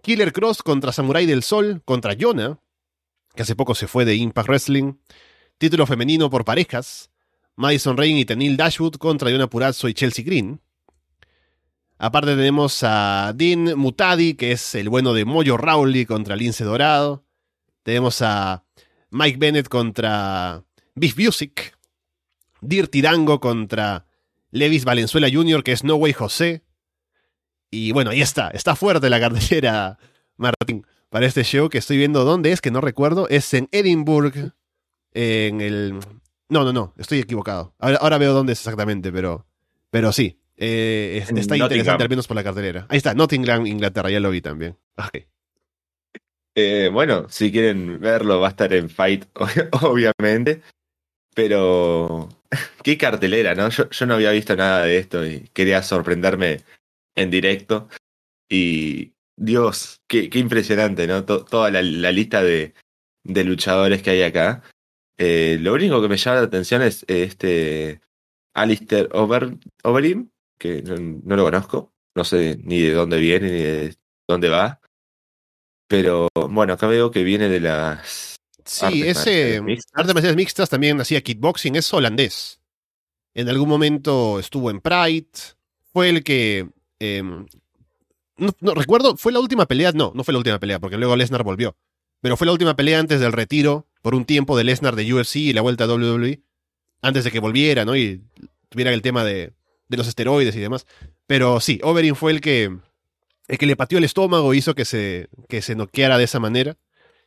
Killer Cross contra Samurai del Sol, contra Jonah, que hace poco se fue de Impact Wrestling. Título femenino por parejas. Madison Rain y Tenil Dashwood contra Jonah Purazzo y Chelsea Green. Aparte tenemos a Dean Mutadi, que es el bueno de Mojo Rowley contra Lince Dorado. Tenemos a Mike Bennett contra Beef Music, Dirty Dango contra Levis Valenzuela Jr., que es No Way José. Y bueno, ahí está, está fuerte la cartera, Martín, para este show que estoy viendo dónde es, que no recuerdo, es en Edinburgh, en el... No, no, no, estoy equivocado. Ahora, veo dónde es exactamente, pero, pero sí, eh, está interesante al menos por la cartelera. Ahí está, Nottingham, Inglaterra, ya lo vi también. Okay. Eh, bueno, si quieren verlo, va a estar en Fight, obviamente. Pero qué cartelera, ¿no? Yo, no había visto nada de esto y quería sorprenderme en directo. Y Dios, qué, impresionante, ¿no? toda la, lista de, luchadores que hay acá. Eh, lo único que me llama la atención es este Alistair Over, que no, lo conozco. No sé ni de dónde viene ni de dónde va. Pero bueno, acá veo que viene de las. Sí, ese. Artes marciales mixtas también hacía kickboxing, es holandés. En algún momento estuvo en Pride. Fue el que. Em, no, recuerdo, ¿fue la última pelea? No, no fue la última pelea, porque luego Lesnar volvió. Pero fue la última pelea antes del retiro por un tiempo de Lesnar de UFC y la vuelta a WWE. Antes de que volviera, ¿no? Y tuviera el tema de, de los esteroides y demás. Pero sí, Overeem fue el que el que le pateó el estómago hizo que se, que se noqueara de esa manera.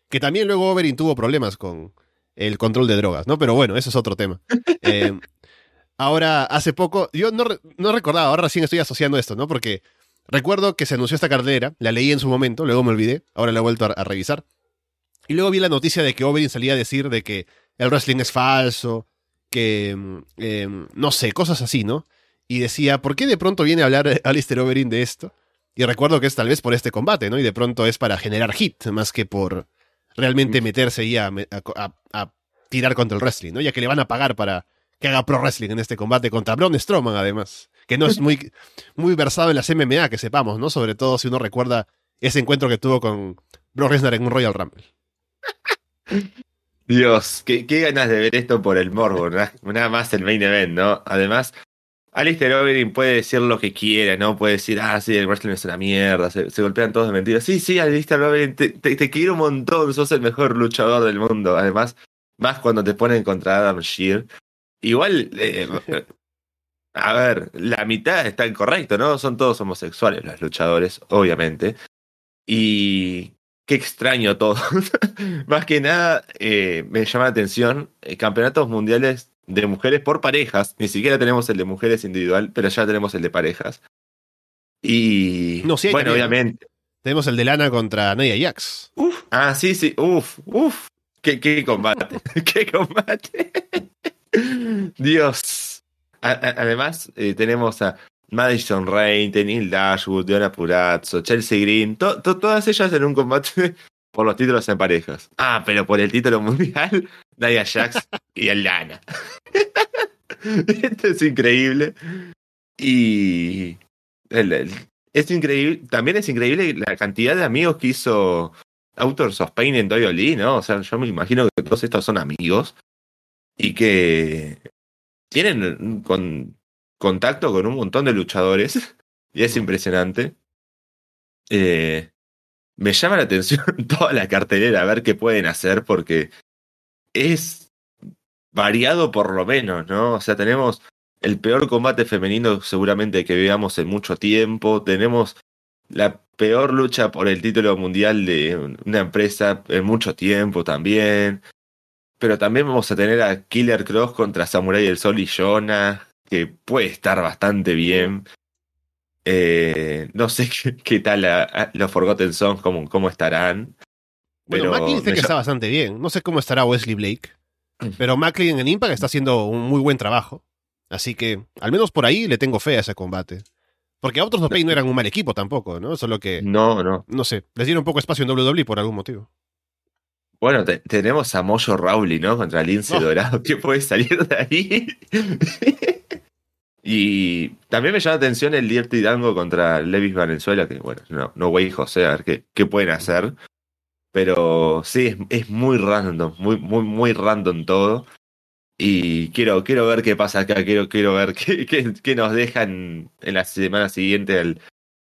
Que también luego Overin tuvo problemas con el control de drogas, ¿no? Pero bueno, eso es otro tema. Eh, ahora, hace poco, yo no, no recordaba, ahora recién estoy asociando esto, ¿no? Porque recuerdo que se anunció esta cartera, la leí en su momento, luego me olvidé, ahora la he vuelto a, revisar. Y luego vi la noticia de que Overin salía a decir de que el wrestling es falso, que, mm, em, no sé, cosas así, ¿no? Y decía, ¿por qué de pronto viene a hablar Alistair Overin de esto? Y recuerdo que es tal vez por este combate, ¿no? Y de pronto es para generar hit, más que por realmente meterse ahí a, tirar contra el wrestling, ¿no? Ya que le van a pagar para que haga pro wrestling en este combate contra Braun Strowman, además. Que no es muy, muy versado en las MMA, que sepamos, ¿no? Sobre todo si uno recuerda ese encuentro que tuvo con Brock Lesnar en un Royal Rumble. Dios, qué, qué, ganas de ver esto por el morbo, nada más el main event, ¿no? Además, Alistair Overeem puede decir lo que quiera, ¿no? Puede decir, ah, sí, el wrestling es una mierda, se, golpean todos de mentiras. Sí, sí, Alistair Overeem, te, te, quiero un montón, sos el mejor luchador del mundo. Además, más cuando te ponen contra Adam Shear. Igual, eh, a ver, la mitad está incorrecto, ¿no? Son todos homosexuales los luchadores, obviamente. Y qué extraño todo. más que nada, eh, me llama la atención, eh, campeonatos mundiales de mujeres por parejas. Ni siquiera tenemos el de mujeres individual, pero ya tenemos el de parejas. Y No, sí hay bueno, también. obviamente. Tenemos el de Lana contra Nia Jax. Uf, ah, sí, sí, uf, uf. Qué, qué combate, qué combate. Dios. A- a- además, eh, tenemos a Madison Rain, Tenil Dashwood, Diana Purazzo, Chelsea Green, to- to- todas ellas en un combate por los títulos en parejas. Ah, pero por el título mundial, Nia Jax y Lana. Esto es increíble. Y es increíble, también es increíble la cantidad de amigos que hizo Authors of Pain en WWE, ¿no? O sea, yo me imagino que todos estos son amigos y que tienen con- contacto con un montón de luchadores y es impresionante. Eh, me llama la atención toda la cartelera a ver qué pueden hacer porque es variado por lo menos, ¿no? O sea, tenemos el peor combate femenino seguramente que veamos en mucho tiempo, tenemos la peor lucha por el título mundial de una empresa en mucho tiempo también. Pero también vamos a tener a Killer Cross contra Samurai del Sol y Jonah, que puede estar bastante bien. Eh, no sé qué, tal los Forgotten Songs, cómo, cómo estarán. Bueno, Macklin dice que está bastante bien. No sé cómo estará Wesley Blake. Pero Macklin en Impact está haciendo un muy buen trabajo. Así que, al menos por ahí, le tengo fe a ese combate. Porque Autos of Pain no eran un mal equipo tampoco, ¿no? Solo que, No, no. no sé, les dieron poco espacio en WWE por algún motivo. Bueno, te- tenemos a Mojo Rawley, ¿no? Contra Lince. Dorado. ¿Qué puede salir de ahí? y también me llama la atención el Dirty Dango contra Levis Valenzuela, que bueno, no, no güey José, a ver qué, qué pueden hacer. Pero sí, es, muy random, muy, muy, muy random todo. Y quiero, quiero ver qué pasa acá, quiero, quiero ver qué, qué, qué nos dejan en la semana siguiente al,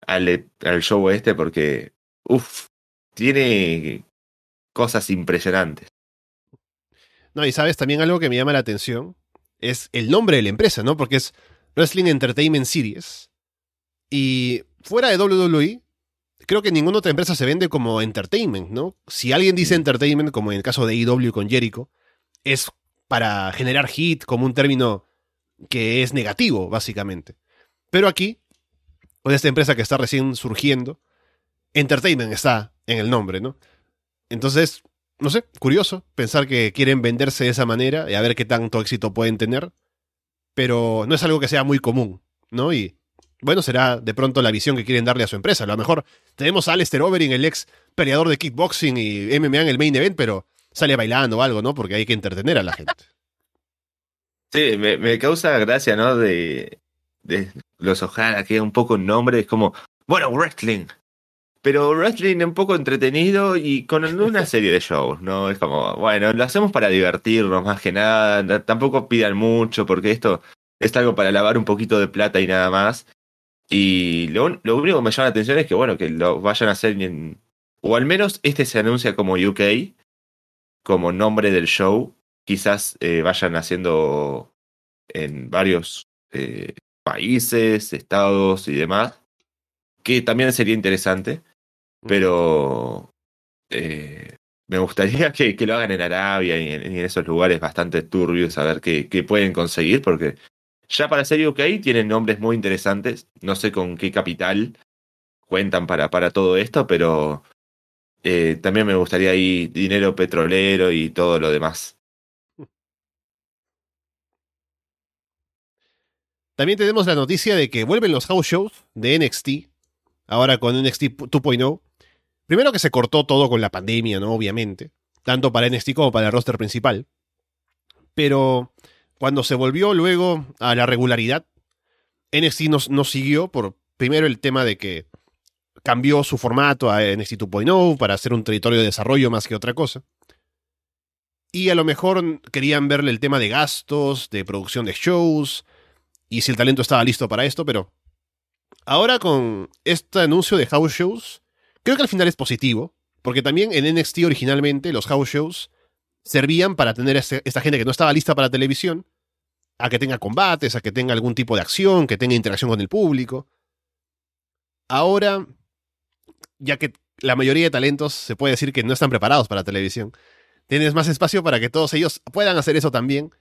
al, al show este, porque, uff, tiene cosas impresionantes. No, y sabes, también algo que me llama la atención es el nombre de la empresa, ¿no? Porque es Wrestling Entertainment Series. Y fuera de WWE, creo que ninguna otra empresa se vende como entertainment, ¿no? Si alguien dice entertainment, como en el caso de AEW con Jericho, es para generar hit como un término que es negativo, básicamente. Pero aquí, con esta empresa que está recién surgiendo, entertainment está en el nombre, ¿no? Entonces, no sé, curioso pensar que quieren venderse de esa manera y a ver qué tanto éxito pueden tener, pero no es algo que sea muy común, ¿no? Y bueno, será de pronto la visión que quieren darle a su empresa. A lo mejor tenemos a Alistair Overeem, el ex peleador de kickboxing y MMA en el main event, pero sale bailando o algo, ¿no? Porque hay que entretener a la gente. Sí, me, me causa gracia, ¿no? De, de los Ojara, que es un poco nombre, es como, bueno, wrestling. Pero wrestling un poco entretenido y con una serie de shows, ¿no? Es como, bueno, lo hacemos para divertirnos más que nada. Tampoco pidan mucho, porque esto es algo para lavar un poquito de plata y nada más. Y lo, lo único que me llama la atención es que, bueno, que lo vayan a hacer en. O al menos este se anuncia como UK, como nombre del show. Quizás eh, vayan haciendo en varios eh, países, estados y demás, que también sería interesante, pero eh, me gustaría que, que lo hagan en Arabia y en, esos lugares bastante turbios, a ver qué, qué pueden conseguir, porque ya para ser UK tienen nombres muy interesantes, no sé con qué capital cuentan para, para todo esto, pero eh, también me gustaría ahí dinero petrolero y todo lo demás. También tenemos la noticia de que vuelven los house shows de NXT, ahora con NXT 2.0. Primero que se cortó todo con la pandemia, ¿no? Obviamente, tanto para NXT como para el roster principal. Pero cuando se volvió luego a la regularidad, NXT no, no siguió por primero el tema de que cambió su formato a NXT 2.0 para hacer un territorio de desarrollo más que otra cosa. Y a lo mejor querían verle el tema de gastos, de producción de shows, y si el talento estaba listo para esto, pero ahora con este anuncio de house shows, creo que al final es positivo, porque también en NXT originalmente los house shows servían para tener a esta gente que no estaba lista para televisión, a que tenga combates, a que tenga algún tipo de acción, que tenga interacción con el público. Ahora, ya que la mayoría de talentos se puede decir que no están preparados para televisión, tienes más espacio para que todos ellos puedan hacer eso también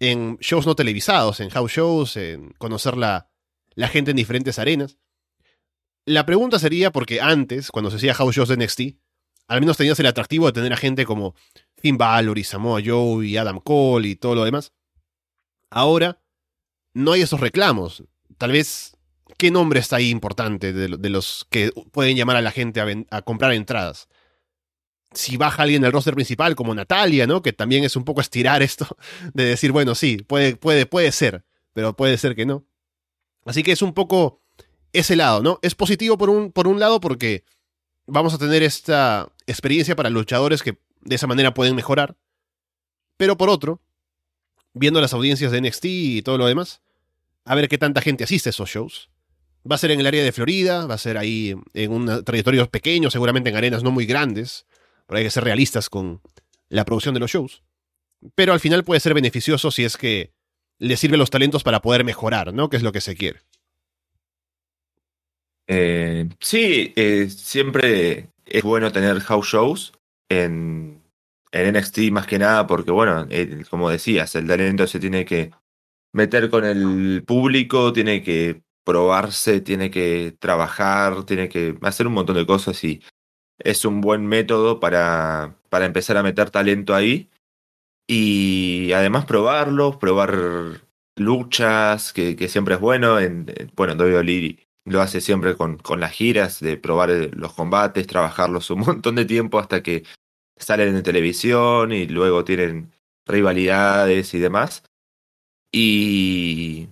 en shows no televisados, en house shows, en conocer la, la gente en diferentes arenas. La pregunta sería porque antes, cuando se hacía house shows de NXT, al menos tenías el atractivo de tener a gente como Finn Balor y Samoa Joe y Adam Cole y todo lo demás. Ahora no hay esos reclamos. Tal vez, ¿qué nombre está ahí importante de, los que pueden llamar a la gente a, comprar entradas? si baja alguien del roster principal, como Natalia, ¿no? Que también es un poco estirar esto de decir, bueno, sí, puede, puede, puede ser, pero puede ser que no. Así que es un poco ese lado, ¿no? Es positivo por un, por un lado porque vamos a tener esta experiencia para luchadores que de esa manera pueden mejorar. Pero por otro, viendo las audiencias de NXT y todo lo demás, a ver qué tanta gente asiste a esos shows. Va a ser en el área de Florida, va a ser ahí en un territorio pequeño, seguramente en arenas no muy grandes hay que ser realistas con la producción de los shows. Pero al final puede ser beneficioso si es que le sirve los talentos para poder mejorar, ¿no? Que es lo que se quiere. Eh, sí, eh, siempre es bueno tener house shows en, en NXT más que nada porque, bueno, como decías, el talento se tiene que meter con el público, tiene que probarse, tiene que trabajar, tiene que hacer un montón de cosas y es un buen método para, para empezar a meter talento ahí. Y además probarlos, probar luchas, que, siempre es bueno. En, bueno, WWE lo hace siempre con, con las giras, de probar los combates, trabajarlos un montón de tiempo hasta que salen en televisión y luego tienen rivalidades y demás. Y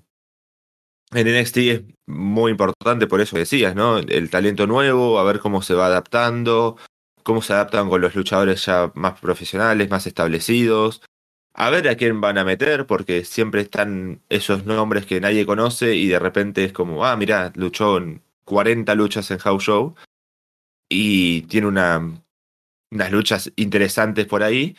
en NXT es muy importante por eso decías, ¿no? El talento nuevo, a ver cómo se va adaptando, cómo se adaptan con los luchadores ya más profesionales, más establecidos. A ver a quién van a meter, porque siempre están esos nombres que nadie conoce y de repente es como, ah, mira, luchó en 40 luchas en House Show y tiene una, unas luchas interesantes por ahí,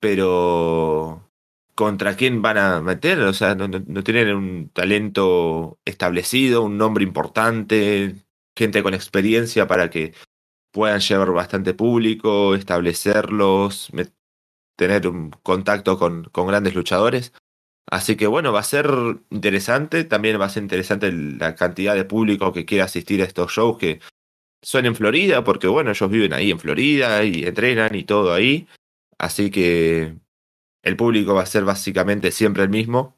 pero contra quién van a meter, o sea, no, tienen un talento establecido, un nombre importante, gente con experiencia para que puedan llevar bastante público, establecerlos, tener un contacto con, con grandes luchadores. Así que bueno, va a ser interesante, también va a ser interesante la cantidad de público que quiera asistir a estos shows que son en Florida, porque bueno, ellos viven ahí en Florida y entrenan y todo ahí. Así que el público va a ser básicamente siempre el mismo.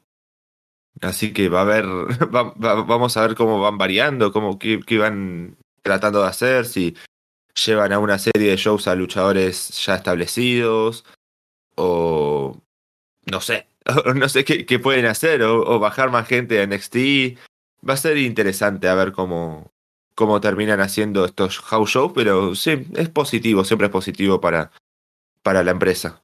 Así que va a haber, vamos a ver cómo van variando, cómo qué, van tratando de hacer, si llevan a una serie de shows a luchadores ya establecidos, o no sé, no sé qué, pueden hacer, o, bajar más gente a NXT. Va a ser interesante a ver cómo, cómo terminan haciendo estos house shows, pero sí, es positivo, siempre es positivo para, para la empresa.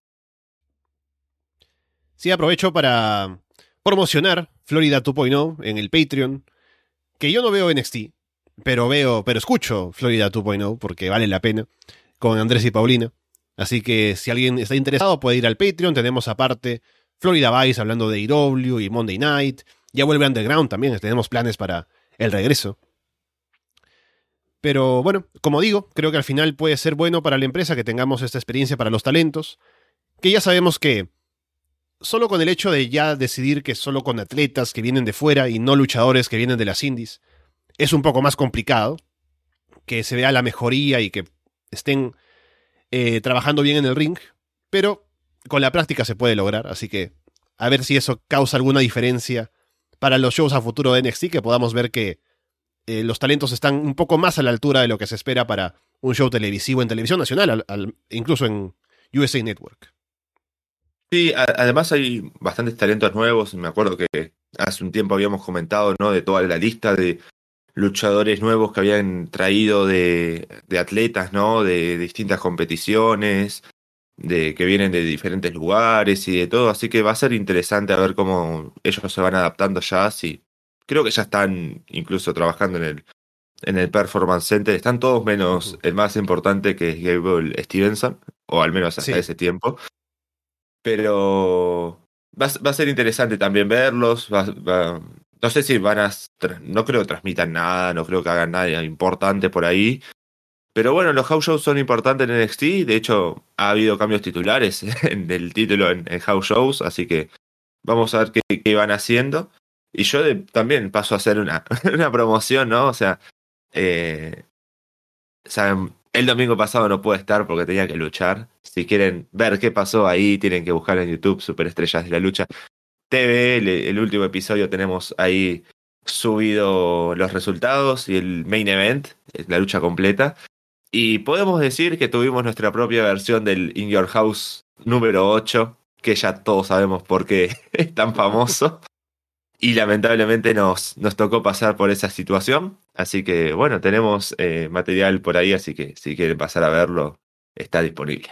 Sí, aprovecho para promocionar Florida 2.0 en el Patreon, que yo no veo NXT, pero veo, pero escucho Florida 2.0 porque vale la pena, con Andrés y Paulina. Así que si alguien está interesado puede ir al Patreon, tenemos aparte Florida Vice hablando de IW y Monday Night, ya vuelve Underground también, tenemos planes para el regreso. Pero bueno, como digo, creo que al final puede ser bueno para la empresa que tengamos esta experiencia para los talentos, que ya sabemos que solo con el hecho de ya decidir que solo con atletas que vienen de fuera y no luchadores que vienen de las indies, es un poco más complicado que se vea la mejoría y que estén eh, trabajando bien en el ring, pero con la práctica se puede lograr, así que a ver si eso causa alguna diferencia para los shows a futuro de NXT, que podamos ver que eh, los talentos están un poco más a la altura de lo que se espera para un show televisivo en televisión nacional, incluso en USA Network. Sí, además hay bastantes talentos nuevos. Me acuerdo que hace un tiempo habíamos comentado, ¿no? De toda la lista de luchadores nuevos que habían traído de, de atletas, ¿no? De, distintas competiciones, de que vienen de diferentes lugares y de todo. Así que va a ser interesante a ver cómo ellos se van adaptando ya. Sí, creo que ya están incluso trabajando en el en el Performance Center. Están todos menos el más importante que es Gable Stevenson, o al menos hasta ese tiempo. Pero va, a ser interesante también verlos. No sé si van a. No creo que transmitan nada, no creo que hagan nada importante por ahí. Pero bueno, los house shows son importantes en NXT. De hecho, ha habido cambios titulares en el título en, house shows, así que Vamos a ver qué, van haciendo. Y yo también paso a hacer una, una promoción, ¿no? O sea, eh, saben, el domingo pasado no pude estar porque tenía que luchar. Si quieren ver qué pasó ahí, tienen que buscar en YouTube Superestrellas de la Lucha TV. El, el último episodio tenemos ahí subido los resultados y el main event, la lucha completa. Y podemos decir que tuvimos nuestra propia versión del In Your House número 8, que ya todos sabemos por qué es tan famoso. Y lamentablemente nos, nos tocó pasar por esa situación. Así que bueno, tenemos eh, material por ahí, así que si quieren pasar a verlo, está disponible.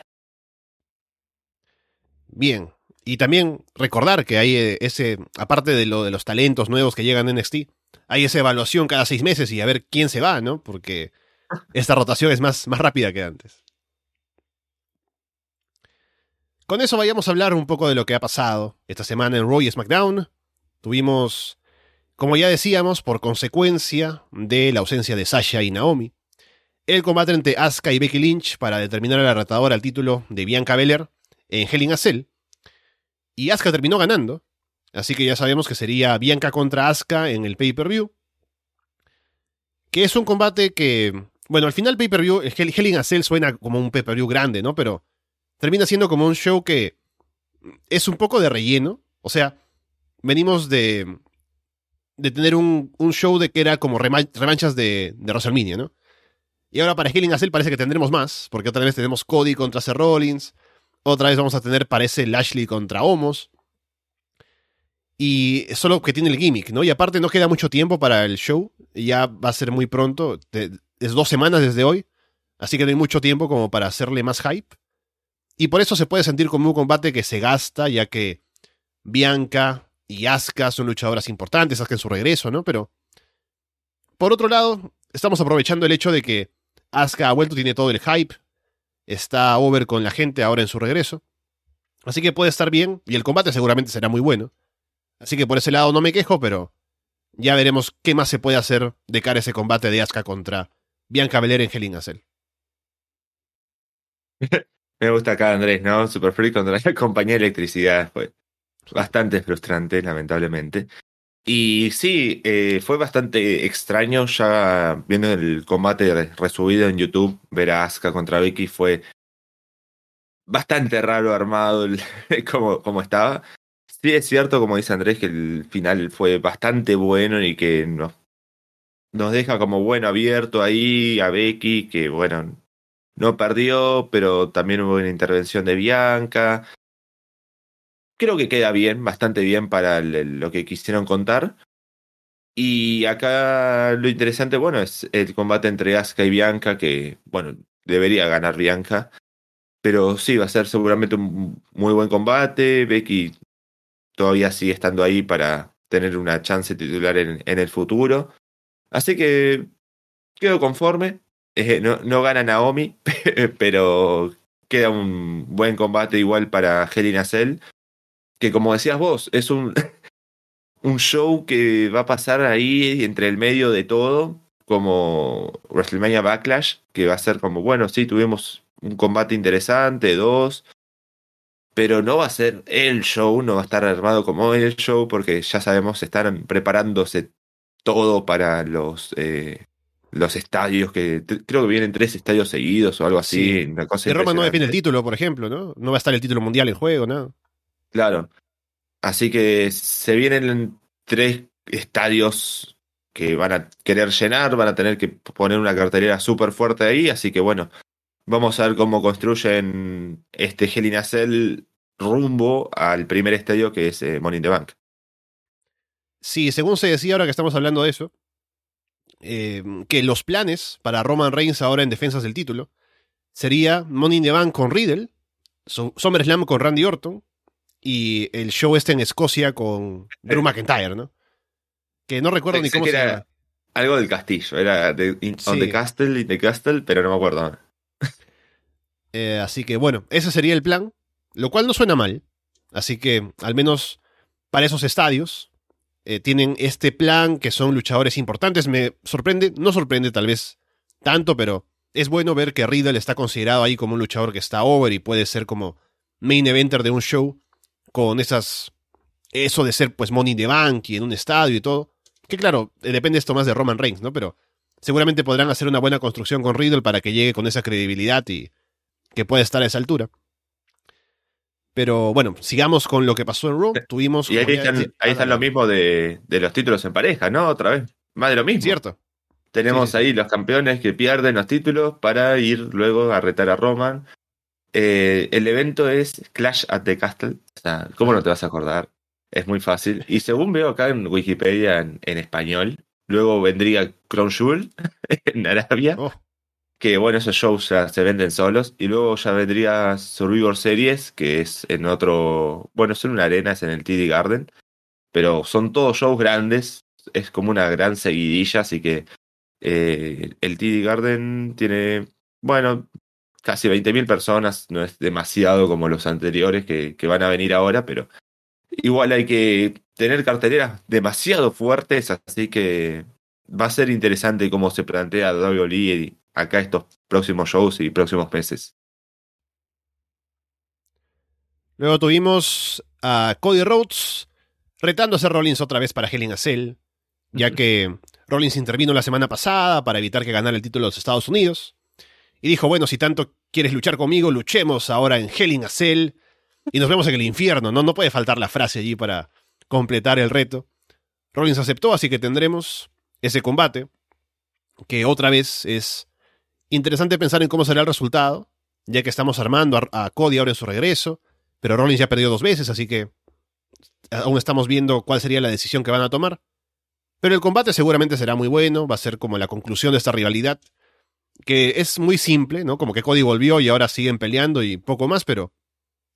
Bien. Y también recordar que hay eh, ese, aparte de lo de los talentos nuevos que llegan a NXT, hay esa evaluación cada seis meses y a ver quién se va, ¿no? Porque esta rotación es más, más rápida que antes. Con eso vayamos a hablar un poco de lo que ha pasado esta semana en Raw y SmackDown. Tuvimos, como ya decíamos, por consecuencia de la ausencia de Sasha y Naomi, el combate entre Asuka y Becky Lynch para determinar a la retadora al título de Bianca Belair en Hell in a Cell. Y Asuka terminó ganando, así que ya sabemos que sería Bianca contra Asuka en el pay-per-view. Que es un combate que, bueno, al final pay-per-view, el Hell, in suena como un pay-per-view grande, ¿no? Pero termina siendo como un show que es un poco de relleno. O sea, venimos de, de tener un, un show de que era como rema- revanchas de, de WrestleMania, ¿no? Y ahora para Hell in a Cell parece que tendremos más, porque otra vez tenemos Cody contra Seth Rollins, otra vez vamos a tener, parece, Lashley contra Homos. Y solo que tiene el gimmick, ¿no? Y aparte no queda mucho tiempo para el show, ya va a ser muy pronto, es dos semanas desde hoy, así que no hay mucho tiempo como para hacerle más hype. Y por eso se puede sentir como un combate que se gasta, ya que Bianca y Asuka son luchadoras importantes, Asuka en su regreso, ¿no? Pero, por otro lado, estamos aprovechando el hecho de que Asuka ha vuelto, tiene todo el hype, está over con la gente ahora en su regreso. Así que puede estar bien, y el combate seguramente será muy bueno. Así que por ese lado no me quejo, pero ya veremos qué más se puede hacer de cara a ese combate de Asuka contra Bianca Belair en Hell in Cell. Me gusta acá Andrés, ¿no? Super Freak contra la compañía de electricidad. Bastante frustrante, lamentablemente. Y sí, eh, fue bastante extraño ya viendo el combate re- resubido en YouTube, ver a contra Becky fue bastante raro armado como, como estaba. Sí es cierto, como dice Andrés, que el final fue bastante bueno y que nos, nos deja como bueno abierto ahí a Becky, que bueno, no perdió, pero también hubo una intervención de Bianca. Creo que queda bien, bastante bien para lo que quisieron contar. Y acá lo interesante, bueno, es el combate entre Asuka y Bianca, que, bueno, debería ganar Bianca. Pero sí, va a ser seguramente un muy buen combate. Becky todavía sigue estando ahí para tener una chance titular en, el futuro. Así que quedo conforme. Eh, no, no gana Naomi, pero queda un buen combate igual para Hell in a Cell, que como decías vos, es un, un show que va a pasar ahí entre el medio de todo, como WrestleMania Backlash, que va a ser como, bueno, sí, tuvimos un combate interesante, dos, pero no va a ser el show, no va a estar armado como el show, porque ya sabemos, están preparándose todo para los... Eh, los estadios que creo que vienen tres estadios seguidos o algo así, Sí. una cosa De Roma no defiende el título, por ejemplo, ¿no? No va a estar el título mundial en juego, ¿no? Claro. Así que se vienen tres estadios que van a querer llenar, van a tener que poner una cartelera súper fuerte ahí, así que bueno, vamos a ver cómo construyen este Hell rumbo al primer estadio que es eh, Money in the Bank. Sí, según se decía ahora que estamos hablando de eso, eh, que los planes para Roman Reigns ahora en defensas del título sería Money in the Bank con Riddle, Su- SummerSlam con Randy Orton y el show este en Escocia con Drew McIntyre, ¿no? Que no recuerdo ni cómo que se era llama. algo del castillo, era de, in- on Sí. the castle, in the castle, pero no me acuerdo. Eh, así que bueno, ese sería el plan, lo cual no suena mal. Así que al menos para esos estadios eh, tienen este plan que son luchadores importantes. Me sorprende, no sorprende tal vez tanto, pero es bueno ver que Riddle está considerado ahí como un luchador que está over y puede ser como main eventer de un show con esas eso de ser pues Money the Bank y en un estadio y todo. Que claro, eh, depende esto más de Roman Reigns, ¿no? Pero seguramente podrán hacer una buena construcción con Riddle para que llegue con esa credibilidad y que pueda estar a esa altura. Pero bueno, sigamos con lo que pasó en Raw. Tuvimos. Y ahí están, ahí están lo mismo de, de, los títulos en pareja, ¿no? Otra vez. Más de lo mismo. Cierto. Tenemos Sí, sí, ahí los campeones que pierden los títulos para ir luego a retar a Roman. Eh, el evento es Clash at the Castle. O sea, ¿cómo no te vas a acordar? Es muy fácil. Y según veo acá en Wikipedia en, en español, luego vendría Crown Jewel en Arabia. Oh, Que bueno, esos shows ya se venden solos. Y luego ya vendría Survivor Series, que es en otro. Bueno, es en una arena, es en el TD Garden. Pero son todos shows grandes. Es como una gran seguidilla, así que eh, el TD Garden tiene, bueno, casi 20.000 personas. No es demasiado como los anteriores que, que van a venir ahora, pero igual hay que tener carteleras demasiado fuertes, así que va a ser interesante cómo se plantea WWE acá estos próximos shows y próximos meses. Luego tuvimos a Cody Rhodes retando a Seth Rollins otra vez para a Cell, ya que Rollins intervino la semana pasada para evitar que ganara el título de los Estados Unidos. Y dijo, bueno, si tanto quieres luchar conmigo, luchemos ahora en Hell in a Cell y nos vemos en el infierno. No, no puede faltar la frase allí para completar el reto. Rollins aceptó, así que tendremos ese combate, que otra vez es interesante pensar en cómo será el resultado, ya que estamos armando a, Cody ahora en su regreso, pero Rollins ya perdió dos veces, así que aún estamos viendo cuál sería la decisión que van a tomar. Pero el combate seguramente será muy bueno, va a ser como la conclusión de esta rivalidad, que es muy simple, ¿no? Como que Cody volvió y ahora siguen peleando y poco más, pero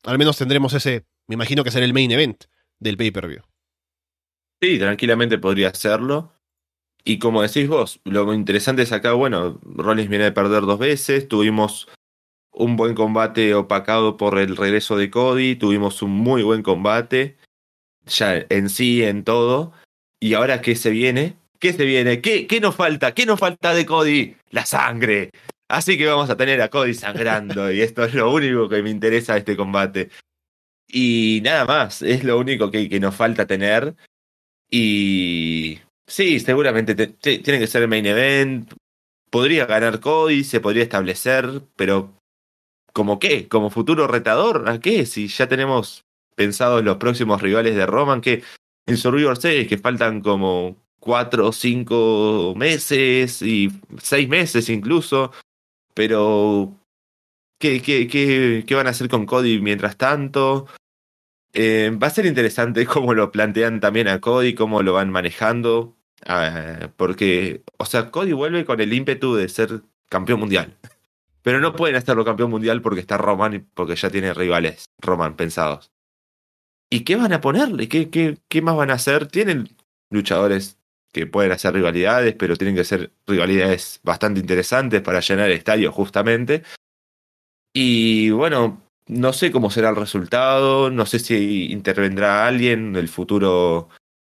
al menos tendremos ese, me imagino que será el main event del pay-per-view. Sí, tranquilamente podría hacerlo. Y como decís vos, lo interesante es acá, bueno, Rollins viene de perder dos veces, tuvimos un buen combate opacado por el regreso de Cody, tuvimos un muy buen combate, ya en sí, en todo. Y ahora, ¿qué se viene? ¿Qué se viene? ¿Qué, qué nos falta? ¿Qué nos falta de Cody? La sangre. Así que vamos a tener a Cody sangrando y esto es lo único que me interesa de este combate. Y nada más, es lo único que, que nos falta tener. Y sí, seguramente te- tiene que ser el main event. Podría ganar Cody, se podría establecer, pero ¿como qué? ¿Como futuro retador? ¿A qué? Si ya tenemos pensados los próximos rivales de Roman, que en Survivor Series, que faltan como cuatro o cinco meses y seis meses incluso, pero ¿qué, qué, qué, qué van a hacer con Cody mientras tanto? Eh, va a ser interesante cómo lo plantean también a Cody, cómo lo van manejando, ah, porque, o sea, Cody vuelve con el ímpetu de ser campeón mundial. Pero no pueden hacerlo campeón mundial porque está Roman y porque ya tiene rivales Roman pensados. ¿Y qué van a ponerle? ¿Qué, qué, qué más van a hacer? Tienen luchadores que pueden hacer rivalidades, pero tienen que ser rivalidades bastante interesantes para llenar el estadio justamente. Y bueno, no sé cómo será el resultado, no sé si intervendrá alguien, el futuro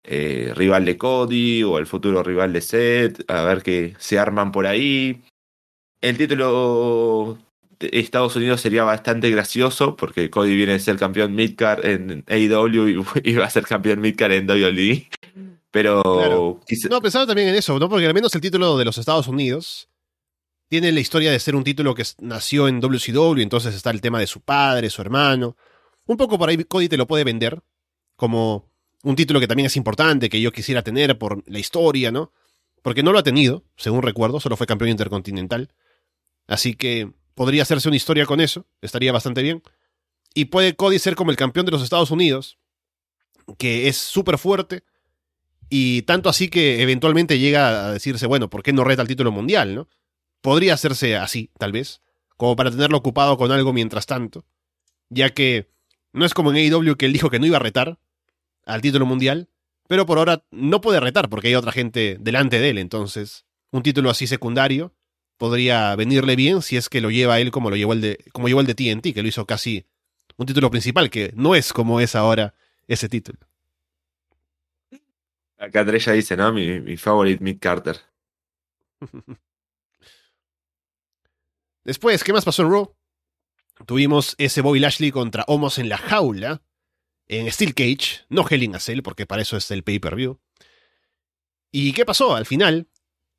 eh, rival de Cody o el futuro rival de Seth, a ver qué se arman por ahí. El título Estados Unidos sería bastante gracioso porque Cody viene a ser campeón Midcard en AEW y va a ser campeón Midcard en WWE. Pero Claro. quizá- No, pensaba también en eso, ¿no? Porque al menos el título de los Estados Unidos tiene la historia de ser un título que nació en WCW, entonces está el tema de su padre, su hermano. Un poco por ahí Cody te lo puede vender como un título que también es importante, que yo quisiera tener por la historia, ¿no? Porque no lo ha tenido, según recuerdo, solo fue campeón intercontinental. Así que podría hacerse una historia con eso, estaría bastante bien. Y puede Cody ser como el campeón de los Estados Unidos, que es súper fuerte, y tanto así que eventualmente llega a decirse, bueno, ¿por qué no reta el título mundial, no? Podría hacerse así, tal vez, como para tenerlo ocupado con algo mientras tanto, ya que no es como en AEW que él dijo que no iba a retar al título mundial, pero por ahora no puede retar porque hay otra gente delante de él, entonces un título así secundario podría venirle bien si es que lo lleva a él como lo llevó el de como llevó el de TNT, que lo hizo casi un título principal, que no es como es ahora ese título. acá Trella dice, ¿no? Mi, mi favorite Mid Carter. Después, ¿qué más pasó en Raw? Tuvimos ese Bobby Lashley contra Homos en la jaula. en Steel Cage, no Hell in a Cell, porque para eso es el pay-per-view. ¿Y qué pasó? Al final,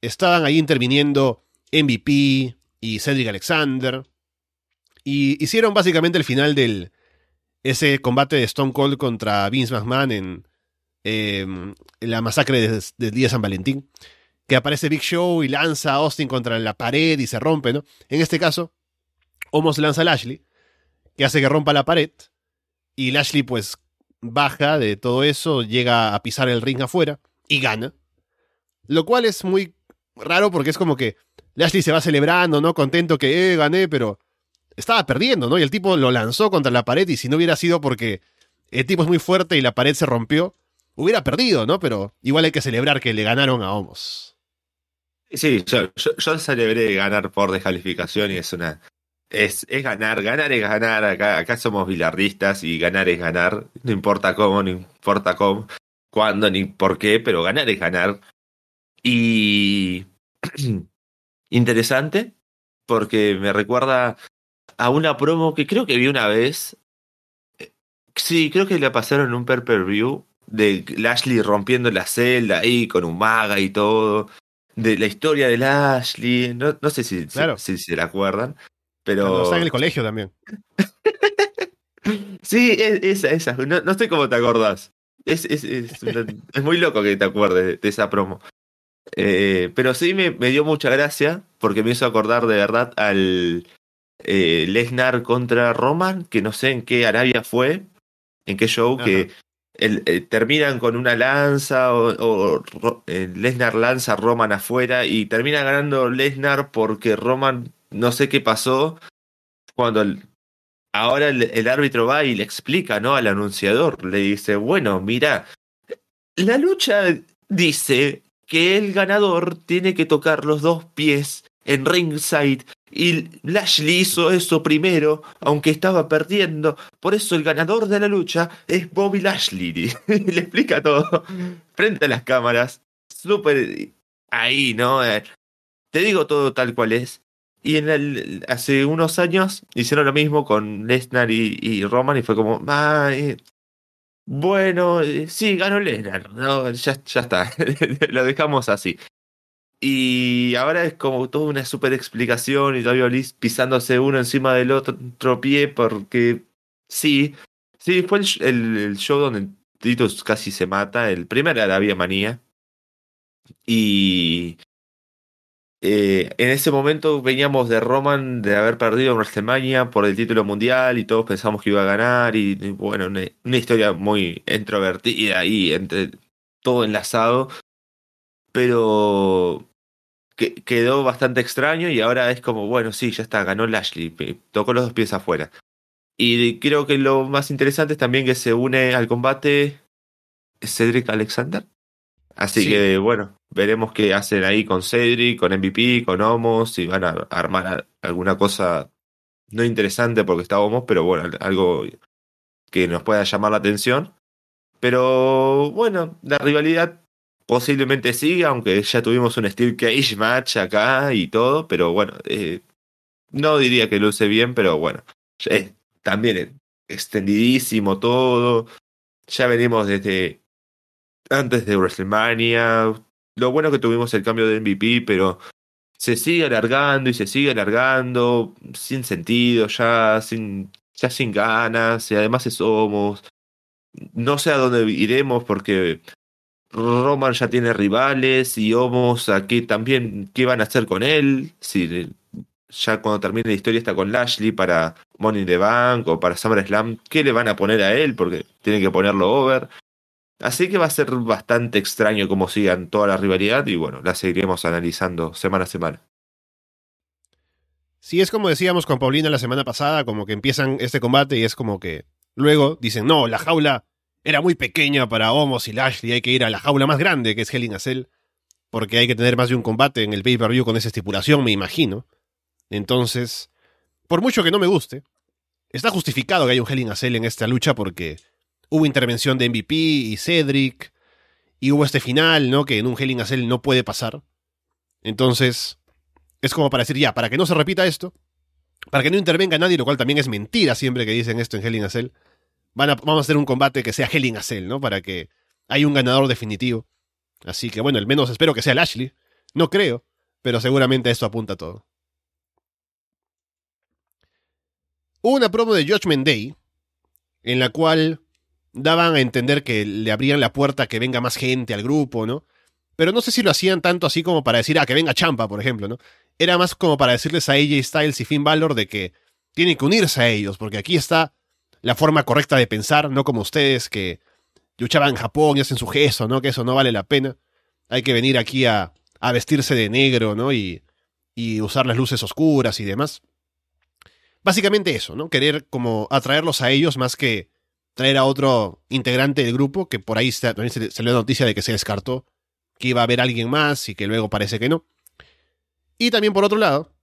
estaban ahí interviniendo MVP y Cedric Alexander. Y hicieron básicamente el final del. ese combate de Stone Cold contra Vince McMahon en, em, la masacre del día de San Valentín. Que aparece Big Show y lanza a Austin contra la pared y se rompe, ¿no? En este caso, Homos lanza a Lashley, que hace que rompa la pared. Y Lashley, pues, baja de todo eso, llega a pisar el ring afuera y gana. Lo cual es muy raro porque es como que Lashley se va celebrando, ¿no? Contento que, eh, gané, pero estaba perdiendo, ¿no? Y el tipo lo lanzó contra la pared y si no hubiera sido porque el tipo es muy fuerte y la pared se rompió, hubiera perdido, ¿no? Pero igual hay que celebrar que le ganaron a Homos. Sí, yo, yo, celebré ganar por descalificación y es una... Es, es ganar, ganar es ganar, acá, acá somos bilardistas y ganar es ganar, no importa cómo, no importa cómo, cuándo ni por qué, pero ganar es ganar. Y interesante, porque me recuerda a una promo que creo que vi una vez. Sí, creo que le pasaron en un per per view de Lashley rompiendo la celda ahí con un maga y todo. De la historia de Lashley. No, no sé si, si, se la acuerdan. Pero. está en el colegio también. sí, esa, esa. No, no sé cómo te acordás. Es, es, es, es, muy loco que te acuerdes de esa promo. Eh, pero sí me, me, dio mucha gracia porque me hizo acordar de verdad al eh, Lesnar contra Roman, que no sé en qué Arabia fue, en qué show, que el, eh, terminan con una lanza o, o Lesnar lanza a Roman afuera y termina ganando Lesnar porque Roman no sé qué pasó cuando ahora el, el, árbitro va y le explica no al anunciador le dice bueno mira la lucha dice que el ganador tiene que tocar los dos pies en ringside y Lashley hizo eso primero, aunque estaba perdiendo. Por eso el ganador de la lucha es Bobby Lashley. Le explica todo frente a las cámaras. Súper ahí, ¿no? Eh, te digo todo tal cual es. Y en el, hace unos años hicieron lo mismo con Lesnar y, Roman y fue como, ah, bueno, eh, sí, ganó Lesnar. No, ya, ya está. Lo dejamos así. Y ahora es como toda una super explicación y todavía pisándose uno encima del otro pie porque sí, sí, fue el, el, show donde Titus casi se mata, el primer Arabia Manía. Y eh, en ese momento veníamos de Roman de haber perdido en WrestleMania por el título mundial y todos pensamos que iba a ganar y, bueno, una, historia muy introvertida y entre todo enlazado, pero que, quedó bastante extraño y ahora es como, bueno, sí, ya está, ganó Lashley, tocó los dos pies afuera. Y creo que lo más interesante es también que se une al combate Cedric Alexander. Así que bueno, veremos qué hacen ahí con Cedric, con MVP, con Homos, si van a armar alguna cosa no interesante porque está Homos, pero bueno, algo que nos pueda llamar la atención. Pero bueno, la rivalidad posiblemente siga, aunque ya tuvimos un Steel Cage match acá y todo, pero bueno, eh, no diría que luce bien, pero bueno, también extendidísimo todo. Ya venimos desde antes de WrestleMania. Lo bueno que tuvimos el cambio de MVP, pero se sigue alargando y se sigue alargando sin sentido, ya sin, ya sin ganas, y además somos. No sé a dónde iremos porque Roman ya tiene rivales y Homos aquí también qué van a hacer con él. Si ya cuando termine la historia está con Lashley para Money in the Bank o para SummerSlam, ¿qué le van a poner a él? Porque tienen que ponerlo over. Así que va a ser bastante extraño cómo sigan toda la rivalidad y bueno, la seguiremos analizando semana a semana. Sí, es como decíamos con Paulina la semana pasada, como que empiezan este combate y es como que luego dicen, no, la jaula era muy pequeña para Homos y Lashley, hay que ir a la jaula más grande que es Hell in a Cell, porque hay que tener más de un combate en el pay-per-view con esa estipulación, me imagino. Entonces, por mucho que no me guste, está justificado que haya un Hell in a Cell en esta lucha porque hubo intervención de MVP y Cedric, y hubo este final, ¿no? Que en un Hell in a no puede pasar. Entonces, es como para decir, ya, para que no se repita esto, para que no intervenga nadie, lo cual también es mentira siempre que dicen esto en Hell in a Cell, van a, vamos a hacer un combate que sea Hell in a Cell, ¿no? Para que haya un ganador definitivo. Así que bueno, al menos espero que sea Lashley. No creo, pero seguramente esto apunta todo. Hubo una promo de Judgment Day en la cual daban a entender que le abrían la puerta a que venga más gente al grupo, ¿no? Pero no sé si lo hacían tanto así como para decir, ah, que venga Champa, por ejemplo, ¿no? Era más como para decirles a AJ Styles y Finn Balor de que tienen que unirse a ellos, porque aquí está la forma correcta de pensar, no como ustedes que luchaban en Japón y hacen su gesto, ¿no? Que eso no vale la pena. Hay que venir aquí a, a vestirse de negro, ¿no? Y, y usar las luces oscuras y demás. Básicamente eso, ¿no? Querer como atraerlos a ellos más que traer a otro integrante del grupo, que por ahí también se salió la noticia de que se descartó que iba a haber alguien más y que luego parece que no. Y también por otro lado,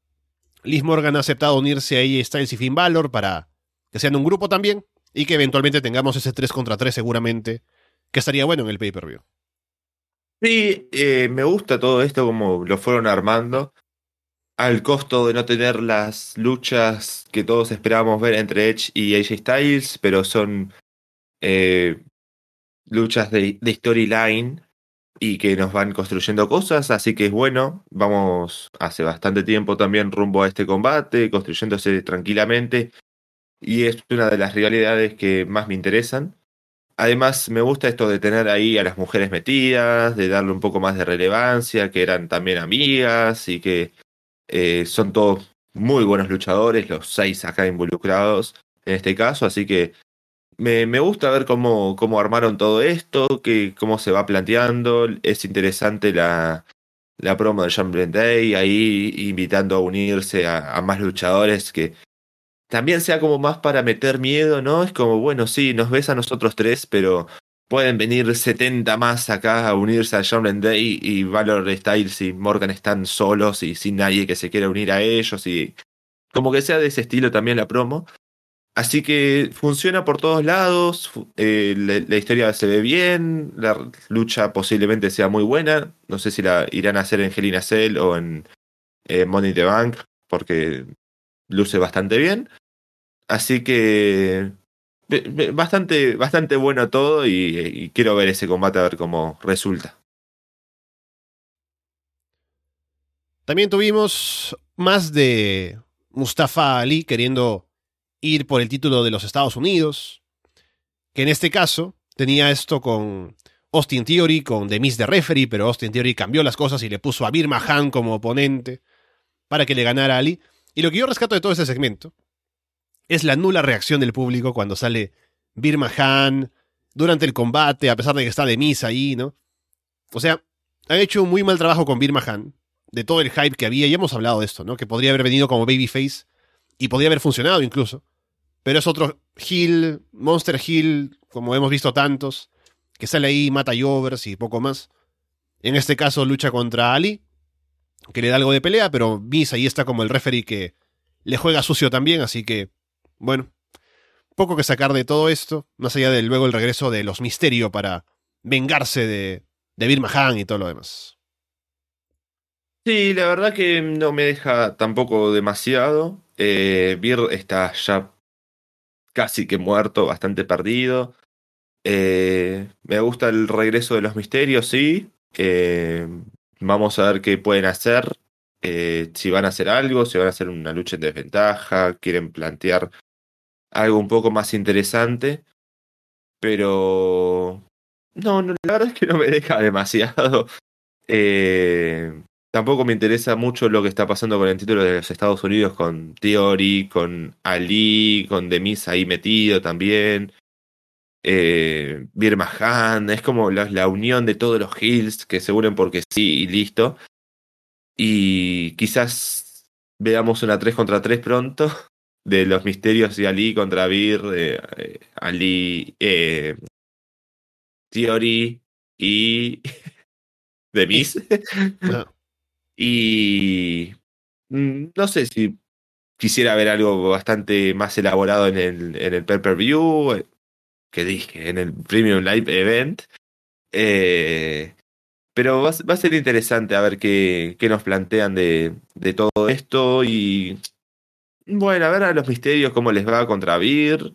Liz Morgan ha aceptado unirse a AJ Styles y Finn Balor para que sean un grupo también y que eventualmente tengamos ese 3 contra 3 seguramente, que estaría bueno en el pay-per-view. Sí, eh, me gusta todo esto como lo fueron armando al costo de no tener las luchas que todos esperábamos ver entre Edge y AJ Styles, pero son eh, luchas de, de storyline y que nos van construyendo cosas, así que es bueno, vamos hace bastante tiempo también rumbo a este combate, construyéndose tranquilamente, y es una de las rivalidades que más me interesan. Además, me gusta esto de tener ahí a las mujeres metidas, de darle un poco más de relevancia, que eran también amigas y que eh, son todos muy buenos luchadores, los seis acá involucrados en este caso, así que me, me gusta ver cómo, cómo armaron todo esto, que, cómo se va planteando. Es interesante la, la promo de John Day, ahí invitando a unirse a, a, más luchadores que también sea como más para meter miedo, ¿no? Es como, bueno, sí, nos ves a nosotros tres, pero pueden venir 70 más acá a unirse a John Day y Valor Styles y Morgan están solos y sin nadie que se quiera unir a ellos y como que sea de ese estilo también la promo. Así que funciona por todos lados, eh, la, historia se ve bien, la lucha posiblemente sea muy buena, no sé si la irán a hacer en Hell Cell o en eh, Money the Bank, porque luce bastante bien. Así que bastante, bastante bueno todo y, quiero ver ese combate a ver cómo resulta. También tuvimos más de Mustafa Ali queriendo ir por el título de los Estados Unidos, que en este caso tenía esto con Austin Theory, con The Miss de Referee, pero Austin Theory cambió las cosas y le puso a Bir Mahan como oponente para que le ganara Ali. Y lo que yo rescato de todo este segmento es la nula reacción del público cuando sale Bir Mahan durante el combate, a pesar de que está de Miss ahí, ¿no? O sea, han hecho un muy mal trabajo con Bir Mahan, de todo el hype que había, y hemos hablado de esto, ¿no? Que podría haber venido como babyface y podría haber funcionado incluso. Pero es otro Hill, Monster Hill, como hemos visto tantos, que sale ahí, mata Jovers y poco más. En este caso lucha contra Ali, que le da algo de pelea, pero Miss ahí está como el referee que le juega sucio también, así que, bueno, poco que sacar de todo esto, más allá de luego el regreso de los Misterio para vengarse de, de Bir Mahan y todo lo demás. Sí, la verdad que no me deja tampoco demasiado. Eh, Bir está ya casi que muerto, bastante perdido. Eh, me gusta el regreso de los misterios, sí. Eh, vamos a ver qué pueden hacer. Eh, si van a hacer algo, si van a hacer una lucha en desventaja, quieren plantear algo un poco más interesante. Pero... No, no la verdad es que no me deja demasiado. Eh, Tampoco me interesa mucho lo que está pasando con el título de los Estados Unidos, con Theory, con Ali, con Demis ahí metido también. Eh, Birma Han, es como la, la, unión de todos los Hills que se unen porque sí y listo. Y quizás veamos una 3 contra 3 pronto de los misterios y Ali contra Bir, eh, Ali, eh, Theory y Demis. No. Y mm, no sé si quisiera ver algo bastante más elaborado en el, en el pay-per-view, eh, que dije, en el Premium Live Event. Eh, pero va, va, a ser interesante a ver qué, qué nos plantean de, de, todo esto y bueno, a ver a los misterios cómo les va contra Vir.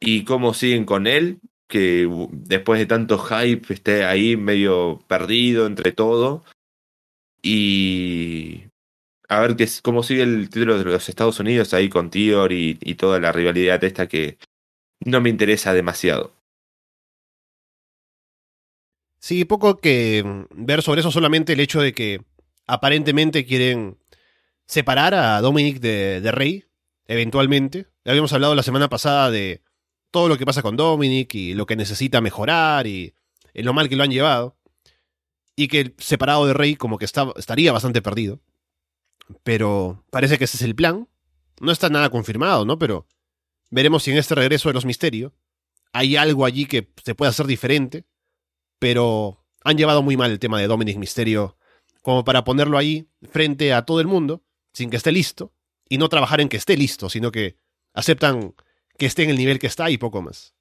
y cómo siguen con él, que después de tanto hype esté ahí medio perdido entre todo. Y a ver qué, cómo sigue el título de los Estados Unidos ahí con Tior y, y toda la rivalidad esta que no me interesa demasiado. Sí, poco que ver sobre eso, solamente el hecho de que aparentemente quieren separar a Dominic de, Rey, eventualmente. Habíamos hablado la semana pasada de todo lo que pasa con Dominic y lo que necesita mejorar y lo mal que lo han llevado. Y que separado de Rey como que estaría bastante perdido. Pero parece que ese es el plan. No está nada confirmado, ¿no? Pero veremos si en este regreso de los misterios hay algo allí que se pueda hacer diferente. Pero han llevado muy mal el tema de Dominic Misterio como para ponerlo ahí frente a todo el mundo sin que esté listo y no trabajar en que esté listo, sino que aceptan que esté en el nivel que está y poco más.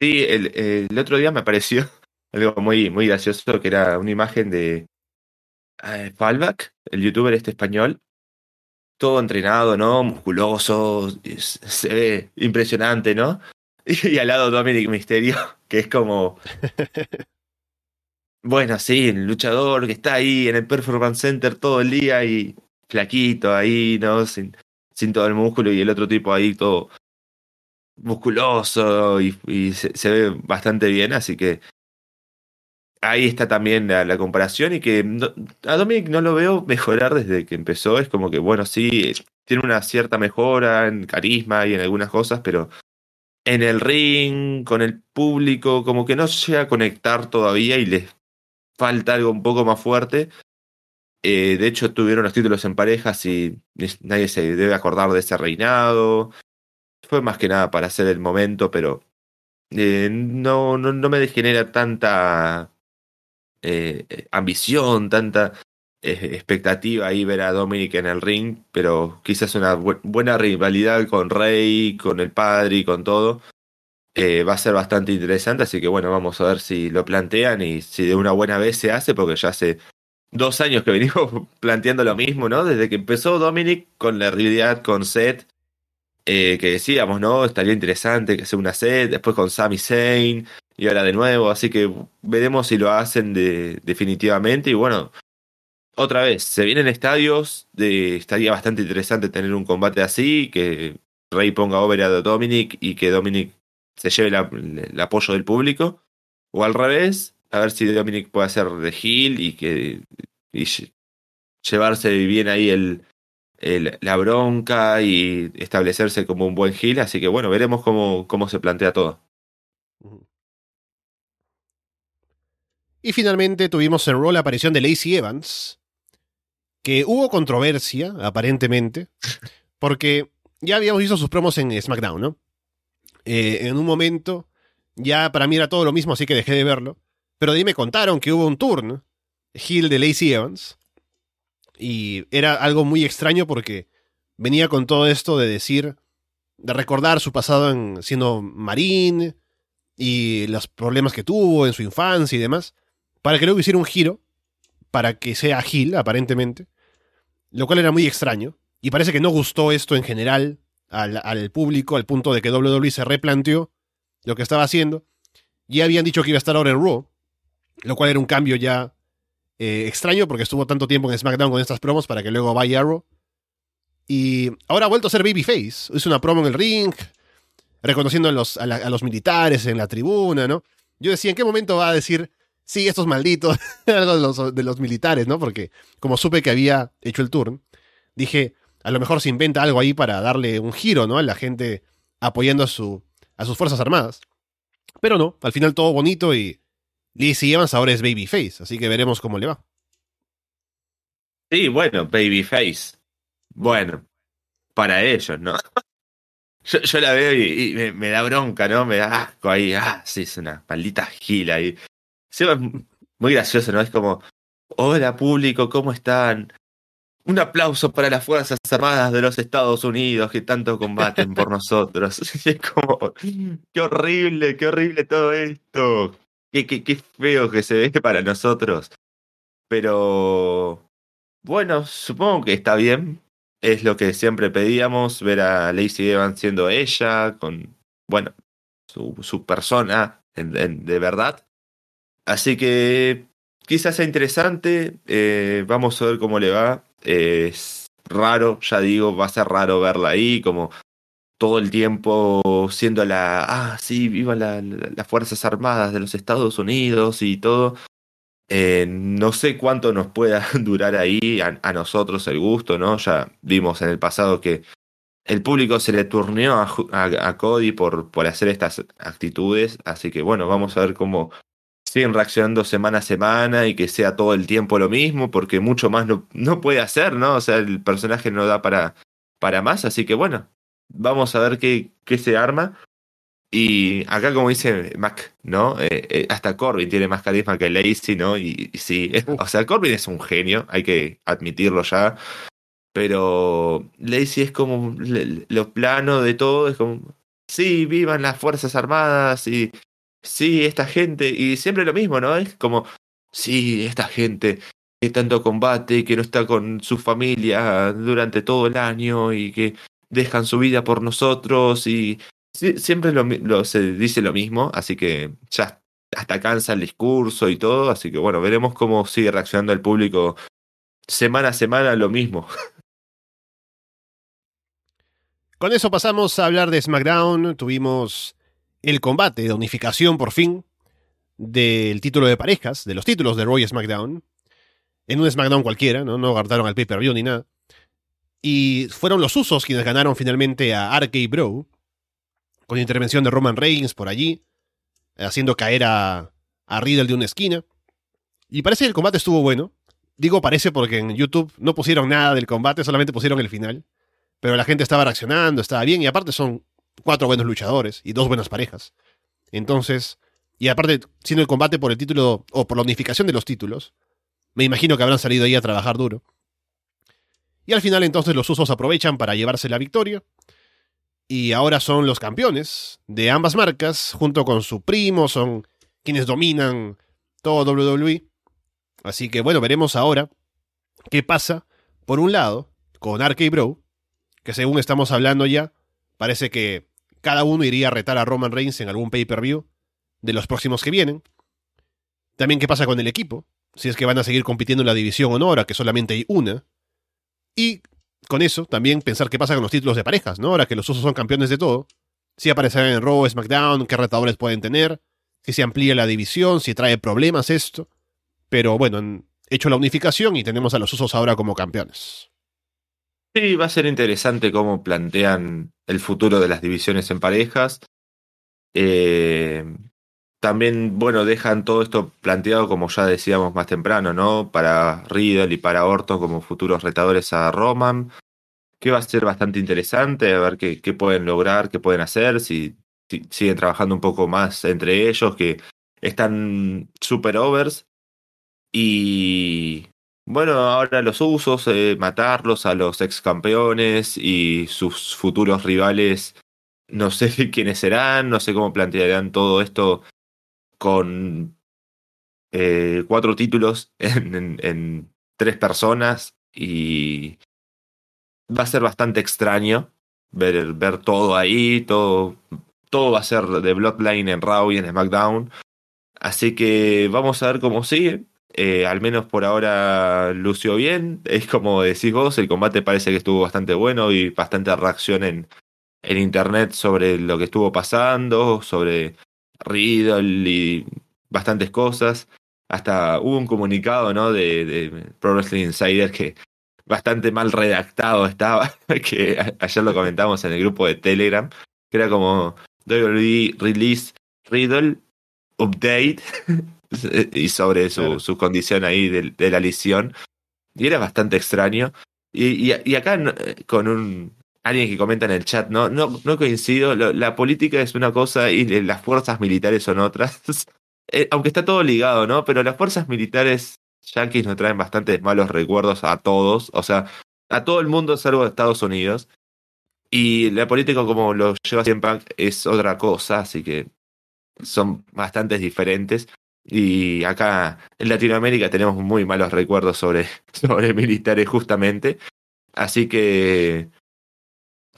Sí, el, el otro día me apareció algo muy, muy gracioso que era una imagen de eh, Fallback, el youtuber este español, todo entrenado, ¿no? Musculoso, se ve impresionante, ¿no? Y, al lado Dominic Misterio, que es como... bueno, sí, el luchador que está ahí en el Performance Center todo el día y flaquito ahí, ¿no? Sin, sin todo el músculo y el otro tipo ahí todo musculoso y, y se, ve bastante bien, así que ahí está también la, la comparación y que no, a Dominic no lo veo mejorar desde que empezó, es como que bueno, sí, tiene una cierta mejora en carisma y en algunas cosas, pero en el ring, con el público, como que no llega a conectar todavía y les falta algo un poco más fuerte. Eh, de hecho, tuvieron los títulos en parejas y nadie se debe acordar de ese reinado. Fue más que nada para hacer el momento, pero eh, no, no, no, me genera tanta eh, ambición, tanta expectativa ahí ver a Dominic en el ring, pero quizás una bu buena rivalidad con Rey, con el padre y con todo. Eh, va a ser bastante interesante, así que bueno, vamos a ver si lo plantean y si de una buena vez se hace, porque ya hace dos años que venimos planteando lo mismo, ¿no? Desde que empezó Dominic con la rivalidad con Seth, eh, que decíamos, ¿no? Estaría interesante que sea una Seth, después con Sami Zayn, y ahora de nuevo, así que veremos si lo hacen de, definitivamente, y bueno, otra vez, se vienen estadios, de, estaría bastante interesante tener un combate así, que Rey ponga over a Dominic y que Dominic se lleve la, el apoyo del público, o al revés, a ver si Dominic puede hacer de heel y que y llevarse bien ahí el, el, la bronca y establecerse como un buen heel, así que bueno, veremos cómo, cómo se plantea todo. Y finalmente tuvimos en Raw la aparición de Lacey Evans, que hubo controversia, aparentemente, porque ya habíamos visto sus promos en SmackDown, ¿no? Eh, en un momento, ya para mí era todo lo mismo, así que dejé de verlo. Pero de ahí me contaron que hubo un turn, Hill de Lacey Evans, y era algo muy extraño porque venía con todo esto de decir, de recordar su pasado en, siendo marín y los problemas que tuvo en su infancia y demás, para que luego hiciera un giro, para que sea Hill, aparentemente, lo cual era muy extraño, y parece que no gustó esto en general al, al público, al punto de que WWE se replanteó lo que estaba haciendo. Ya habían dicho que iba a estar ahora en Raw, lo cual era un cambio ya eh, extraño porque estuvo tanto tiempo en SmackDown con estas promos para que luego vaya a Raw. Y ahora ha vuelto a ser Babyface. Hizo una promo en el ring, reconociendo a los, a, los militares en la tribuna, ¿no? Yo decía, ¿en qué momento va a decir, sí, estos malditos, algo de los, de los militares, ¿no? Porque como supe que había hecho el turn, dije, a lo mejor se inventa algo ahí para darle un giro, ¿no? A la gente apoyando a, su, a sus Fuerzas Armadas. Pero no, al final todo bonito y Lizzie Evans ahora es Babyface, así que veremos cómo le va. Sí, bueno, Babyface. Bueno, para ellos, ¿no? Yo, yo la veo y, me, da bronca, ¿no? Me da asco ahí. Ah, sí, es una maldita gila ahí. Sí, es muy gracioso, ¿no? Es como, hola público, ¿cómo están? Un aplauso para las Fuerzas Armadas de los Estados Unidos que tanto combaten por nosotros. Es como, qué horrible, qué horrible todo esto. Qué, qué, qué feo que se ve para nosotros. Pero bueno, supongo que está bien. Es lo que siempre pedíamos, ver a Lacey Evans siendo ella, con bueno, su, su persona de verdad. Así que quizás sea interesante, eh, vamos a ver cómo le va. es raro, ya digo, va a ser raro verla ahí, como todo el tiempo siendo la, ah, sí, viva la, las Fuerzas Armadas de los Estados Unidos y todo. Eh, no sé cuánto nos pueda durar ahí a, nosotros el gusto, ¿no? Ya vimos en el pasado que el público se le turneó a, a, Cody por, por hacer estas actitudes, así que bueno, vamos a ver cómo siguen reaccionando semana a semana y que sea todo el tiempo lo mismo, porque mucho más no, no puede hacer, ¿no? O sea, el personaje no da para, para más, así que bueno, vamos a ver qué, qué se arma. Y acá, como dice Mac, ¿no? Eh, eh, hasta Corbin tiene más carisma que Lacey, ¿no? Y, sí, o sea, Corbin es un genio, hay que admitirlo ya. Pero Lacey es como lo plano de todo, es como, sí, vivan las Fuerzas Armadas y sí, esta gente, y siempre lo mismo, ¿no? Es como, sí, esta gente que tanto combate, que no está con su familia durante todo el año y que dejan su vida por nosotros y siempre se dice lo mismo, así que ya hasta cansa el discurso y todo, así que bueno, veremos cómo sigue reaccionando el público semana a semana lo mismo. Con eso pasamos a hablar de SmackDown, tuvimos el combate de unificación por fin del título de parejas, de los títulos de Roy SmackDown, en un SmackDown cualquiera, no, no guardaron al pay-per-view ni nada. Y fueron los usos quienes ganaron finalmente a RK Bro, con intervención de Roman Reigns por allí, haciendo caer a, a Riddle de una esquina. Y parece que el combate estuvo bueno. Digo parece porque en YouTube no pusieron nada del combate, solamente pusieron el final. Pero la gente estaba reaccionando, estaba bien, y aparte son cuatro buenos luchadores y dos buenas parejas. Entonces, y aparte, siendo el combate por el título, o por la unificación de los títulos, me imagino que habrán salido ahí a trabajar duro. Y al final entonces los usos aprovechan para llevarse la victoria. Y ahora son los campeones de ambas marcas, junto con su primo, son quienes dominan todo WWE. Así que bueno, veremos ahora qué pasa, por un lado, con RK Bro, que según estamos hablando ya, parece que cada uno iría a retar a Roman Reigns en algún pay-per-view de los próximos que vienen. También qué pasa con el equipo, si es que van a seguir compitiendo en la división honor, que solamente hay una, y con eso también pensar qué pasa con los títulos de parejas, ¿no? Ahora que los usos son campeones de todo. Si aparecerán en Raw, SmackDown, qué retadores pueden tener, si se amplía la división, si trae problemas esto. Pero bueno, hecho la unificación y tenemos a los usos ahora como campeones. Sí, va a ser interesante cómo plantean el futuro de las divisiones en parejas. Eh, también, bueno, dejan todo esto planteado, como ya decíamos más temprano, ¿no? Para Riddle y para Orton como futuros retadores a Roman, que va a ser bastante interesante, a ver qué, qué pueden lograr, qué pueden hacer, si, siguen trabajando un poco más entre ellos, que están super overs. Y bueno, ahora los usos, eh, matarlos a los ex campeones y sus futuros rivales, no sé quiénes serán, no sé cómo plantearán todo esto con eh, cuatro títulos en, tres personas y va a ser bastante extraño ver, ver todo ahí, todo, todo va a ser de Bloodline en Raw y en SmackDown. Así que vamos a ver cómo sigue. Eh, al menos por ahora lució bien. Es como decís vos, el combate parece que estuvo bastante bueno y bastante reacción en, en internet sobre lo que estuvo pasando, sobre Riddle y bastantes cosas. Hasta hubo un comunicado, ¿no? De, Pro Wrestling Insider que bastante mal redactado estaba, que ayer lo comentamos en el grupo de Telegram, que era como WWE Release Riddle Update y sobre su, su condición ahí de, de, la lesión. Y era bastante extraño. Y, y, y acá con un alguien que comenta en el chat, no, no, no coincido, la política es una cosa y las fuerzas militares son otras. Eh, aunque está todo ligado, ¿no? Pero las fuerzas militares yanquis nos traen bastantes malos recuerdos a todos, o sea, a todo el mundo salvo a Estados Unidos. Y la política como lo lleva siempre es otra cosa, así que son bastante diferentes. Y acá en Latinoamérica tenemos muy malos recuerdos sobre, sobre militares justamente. Así que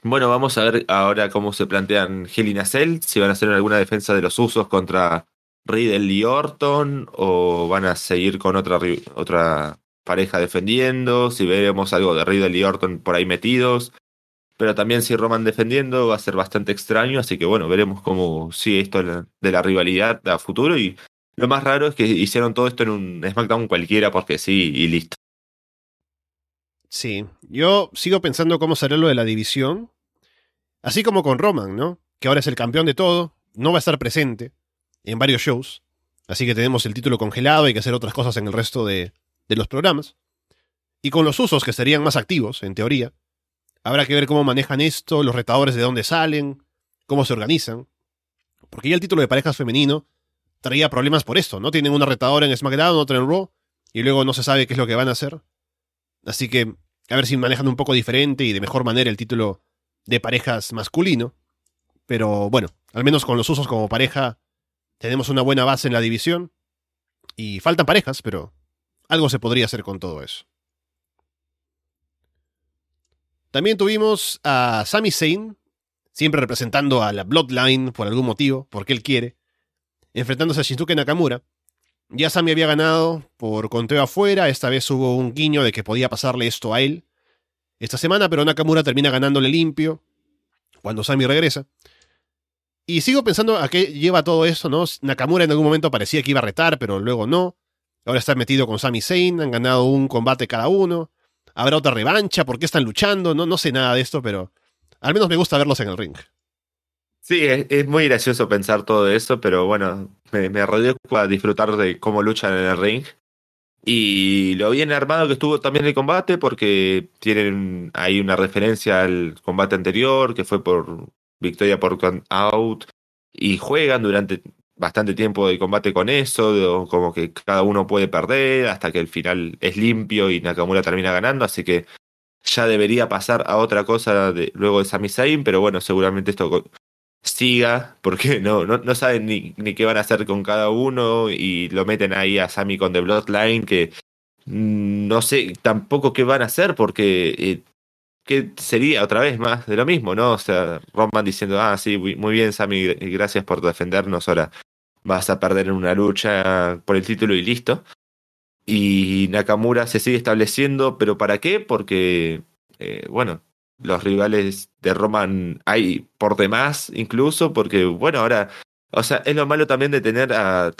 Bueno, vamos a ver ahora cómo se plantean Hell in a Cell, si van a hacer alguna defensa de los usos contra Riddle y Orton, o van a seguir con otra, otra pareja defendiendo, si veremos algo de Riddle y Orton por ahí metidos, pero también si Roman defendiendo va a ser bastante extraño, así que bueno, veremos cómo sigue esto de la rivalidad a futuro y lo más raro es que hicieron todo esto en un SmackDown cualquiera porque sí y listo. Sí, yo sigo pensando cómo será lo de la división. Así como con Roman, ¿no? Que ahora es el campeón de todo, no va a estar presente en varios shows. Así que tenemos el título congelado, hay que hacer otras cosas en el resto de, de los programas. Y con los usos que serían más activos, en teoría. Habrá que ver cómo manejan esto, los retadores de dónde salen, cómo se organizan. Porque ya el título de parejas femenino traía problemas por esto, ¿no? Tienen una retadora en SmackDown, otra en Raw, y luego no se sabe qué es lo que van a hacer. Así que a ver si manejan un poco diferente y de mejor manera el título de parejas masculino. Pero bueno, al menos con los usos como pareja tenemos una buena base en la división. Y faltan parejas, pero algo se podría hacer con todo eso. También tuvimos a Sami Zayn, siempre representando a la Bloodline por algún motivo, porque él quiere, enfrentándose a Shinsuke Nakamura. Ya Sami había ganado por conteo afuera, esta vez hubo un guiño de que podía pasarle esto a él esta semana, pero Nakamura termina ganándole limpio cuando Sami regresa. Y sigo pensando a qué lleva todo eso, ¿no? Nakamura en algún momento parecía que iba a retar, pero luego no. Ahora está metido con Sami Zayn, han ganado un combate cada uno. Habrá otra revancha, ¿por qué están luchando? No, no sé nada de esto, pero al menos me gusta verlos en el ring. Sí, es, muy gracioso pensar todo eso, pero bueno, me, me a disfrutar de cómo luchan en el ring. Y lo bien armado que estuvo también el combate, porque tienen ahí una referencia al combate anterior, que fue por victoria por out, y juegan durante bastante tiempo de combate con eso, como que cada uno puede perder hasta que el final es limpio y Nakamura termina ganando, así que ya debería pasar a otra cosa de, luego de Sami Zayn, pero bueno, seguramente esto siga, porque no, no, no saben ni, qué van a hacer con cada uno y lo meten ahí a Sami con The Bloodline, que mm, no sé tampoco qué van a hacer, porque eh, ¿qué sería otra vez más de lo mismo, ¿no? O sea, Roman diciendo, ah, sí, muy bien, Sami, gracias por defendernos, ahora vas a perder en una lucha por el título y listo. Y Nakamura se sigue estableciendo, pero ¿para qué? Porque, eh, bueno, los rivales de Roman hay por demás incluso, porque bueno, ahora, o sea, es lo malo también de tener a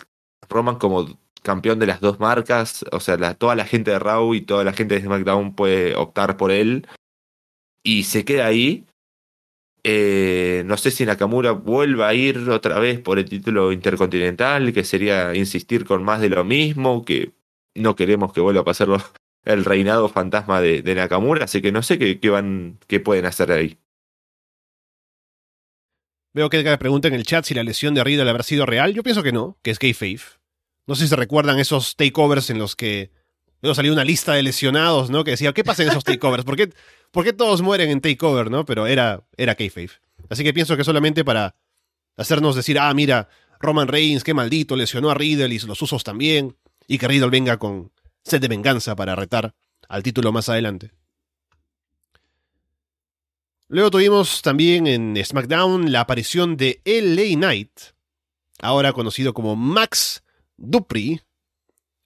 Roman como campeón de las dos marcas, o sea, la, toda la gente de Raw y toda la gente de SmackDown puede optar por él y se queda ahí. Eh, no sé si Nakamura vuelva a ir otra vez por el título intercontinental, que sería insistir con más de lo mismo, que no queremos que vuelva a pasarlo el reinado fantasma de, Nakamura, así que no sé qué, van, qué pueden hacer ahí. Veo que pregunta en el chat si la lesión de Riddle habrá sido real. Yo pienso que no, que es kayfabe. No sé si se recuerdan esos takeovers en los que luego salió una lista de lesionados, ¿no? Que decía, ¿qué pasa en esos takeovers? ¿Por qué, ¿Por qué todos mueren en takeover, no? Pero era, era kayfabe. Así que pienso que solamente para hacernos decir, ah, mira, Roman Reigns, qué maldito, lesionó a Riddle y los usos también, y que Riddle venga con de venganza para retar al título más adelante. Luego tuvimos también en SmackDown la aparición de LA Knight, ahora conocido como Max Dupri,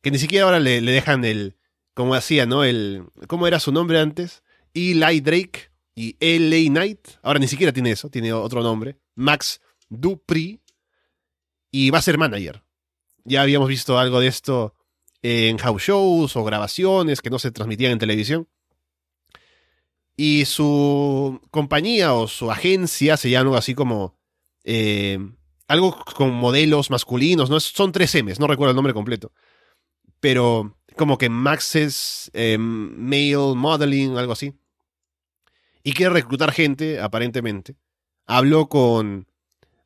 que ni siquiera ahora le, dejan el, como hacía, ¿no? El, ¿Cómo era su nombre antes? Eli Drake y LA Knight. Ahora ni siquiera tiene eso, tiene otro nombre. Max Dupri. Y va a ser manager. Ya habíamos visto algo de esto en house shows o grabaciones que no se transmitían en televisión. Y su compañía o su agencia se llama así como. Eh, algo con modelos masculinos, ¿no? Son tres M's, no recuerdo el nombre completo. Pero como que Max's eh, Male Modeling, algo así. Y quiere reclutar gente, aparentemente. Habló con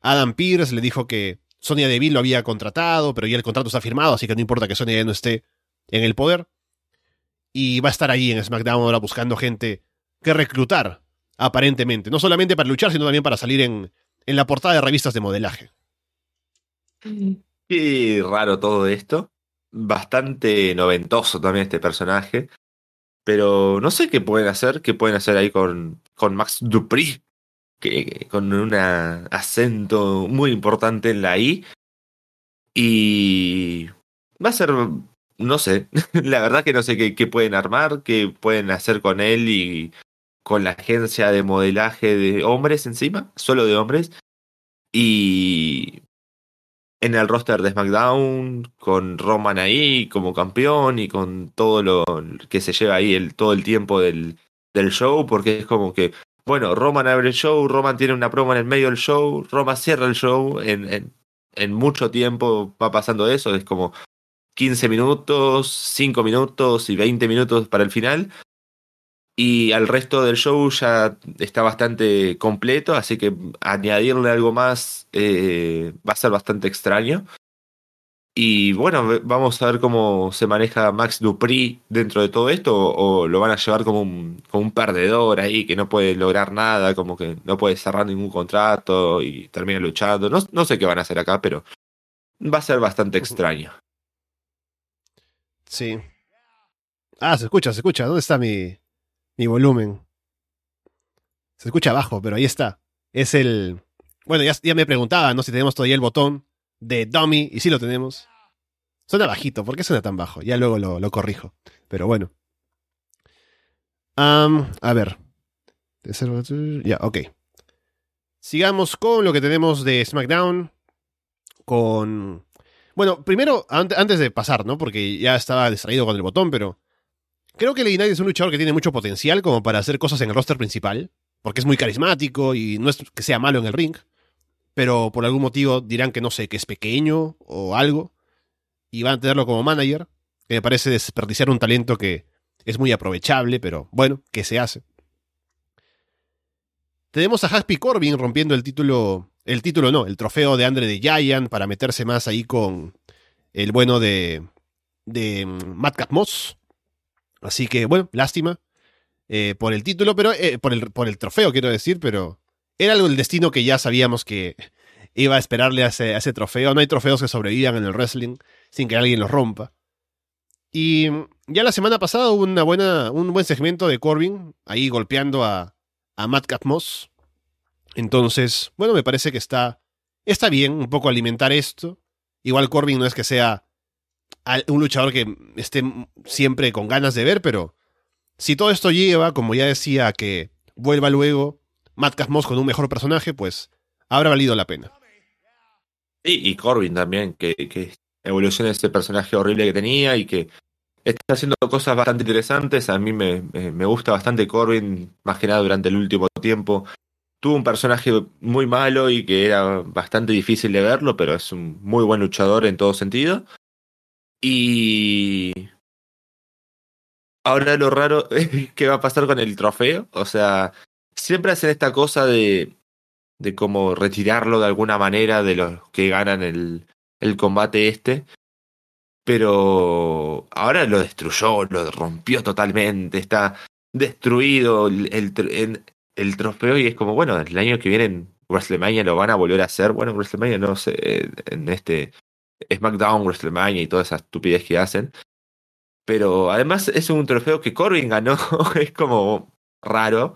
Adam Pierce, le dijo que Sonia Deville lo había contratado, pero ya el contrato está firmado, así que no importa que Sonia ya no esté en el poder. Y va a estar ahí en SmackDown ahora buscando gente que reclutar, aparentemente. No solamente para luchar, sino también para salir en, en la portada de revistas de modelaje. Qué raro todo esto. Bastante noventoso también este personaje. Pero no sé qué pueden hacer, qué pueden hacer ahí con, con Max Dupri, que, con un acento muy importante en la I. Y va a ser, no sé, la verdad que no sé qué, pueden armar, qué pueden hacer con él y con la agencia de modelaje de hombres encima, solo de hombres. Y en el roster de SmackDown, con Roman ahí como campeón y con todo lo que se lleva ahí el, todo el tiempo del, del show, porque es como que, bueno, Roman abre el show, Roman tiene una promo en el medio del show, Roman cierra el show, en, en, mucho tiempo va pasando eso, es como 15 minutos, 5 minutos y 20 minutos para el final, y al resto del show ya está bastante completo, así que añadirle algo más eh, va a ser bastante extraño. Y bueno, vamos a ver cómo se maneja Max Dupri dentro de todo esto, o, lo van a llevar como un, como un perdedor ahí que no puede lograr nada, como que no puede cerrar ningún contrato y termina luchando. No, no sé qué van a hacer acá, pero va a ser bastante extraño. Sí. Ah, se escucha, se escucha. ¿Dónde está mi, mi volumen. Se escucha abajo, pero ahí está. Es el... Bueno, ya, ya me preguntaba, ¿no? Si tenemos todavía el botón de dummy, y sí lo tenemos. Suena bajito, ¿por qué suena tan bajo? Ya luego lo, lo corrijo. Pero bueno. a ver. Ya, ok. Sigamos con lo que tenemos de SmackDown. Con... Bueno, primero, antes de pasar, ¿no? Porque ya estaba distraído con el botón, pero Creo que Lady es un luchador que tiene mucho potencial como para hacer cosas en el roster principal, porque es muy carismático y no es que sea malo en el ring, pero por algún motivo dirán que no sé, que es pequeño o algo, y van a tenerlo como manager, que me parece desperdiciar un talento que es muy aprovechable, pero bueno, ¿qué se hace? Tenemos a Happy Corbin rompiendo el título, el título no, el trofeo de Andre de Giant para meterse más ahí con el bueno de, de mm, Matt Moss. Así que, bueno, lástima eh, por el título, pero eh, por, el, por el trofeo, quiero decir, pero era algo destino que ya sabíamos que iba a esperarle a ese, trofeo. No hay trofeos que sobrevivan en el wrestling sin que alguien los rompa. Y ya la semana pasada hubo una buena, un buen segmento de Corbin ahí golpeando a, a Matt Catmoss. Entonces, bueno, me parece que está, está bien un poco alimentar esto. Igual Corbin no es que sea un luchador que esté siempre con ganas de ver, pero si todo esto lleva, como ya decía, que vuelva luego Matt Casmos con un mejor personaje, pues habrá valido la pena. y Corbin también, que, evoluciona ese personaje horrible que tenía y que está haciendo cosas bastante interesantes. A mí me, me, gusta bastante Corbin, más que nada durante el último tiempo. Tuvo un personaje muy malo y que era bastante difícil de verlo, pero es un muy buen luchador en todo sentido. Y ahora lo raro es qué va a pasar con el trofeo. O sea, siempre hacen esta cosa de, de como retirarlo de alguna manera de los que ganan el, el combate este. Pero ahora lo destruyó, lo rompió totalmente, está destruido el, el, el trofeo y es como, bueno, el año que viene en WrestleMania lo van a volver a hacer. Bueno, WrestleMania no sé, en este SmackDown, WrestleMania y toda esa estupidez que hacen. Pero además es un trofeo que Corbin ganó, es como raro.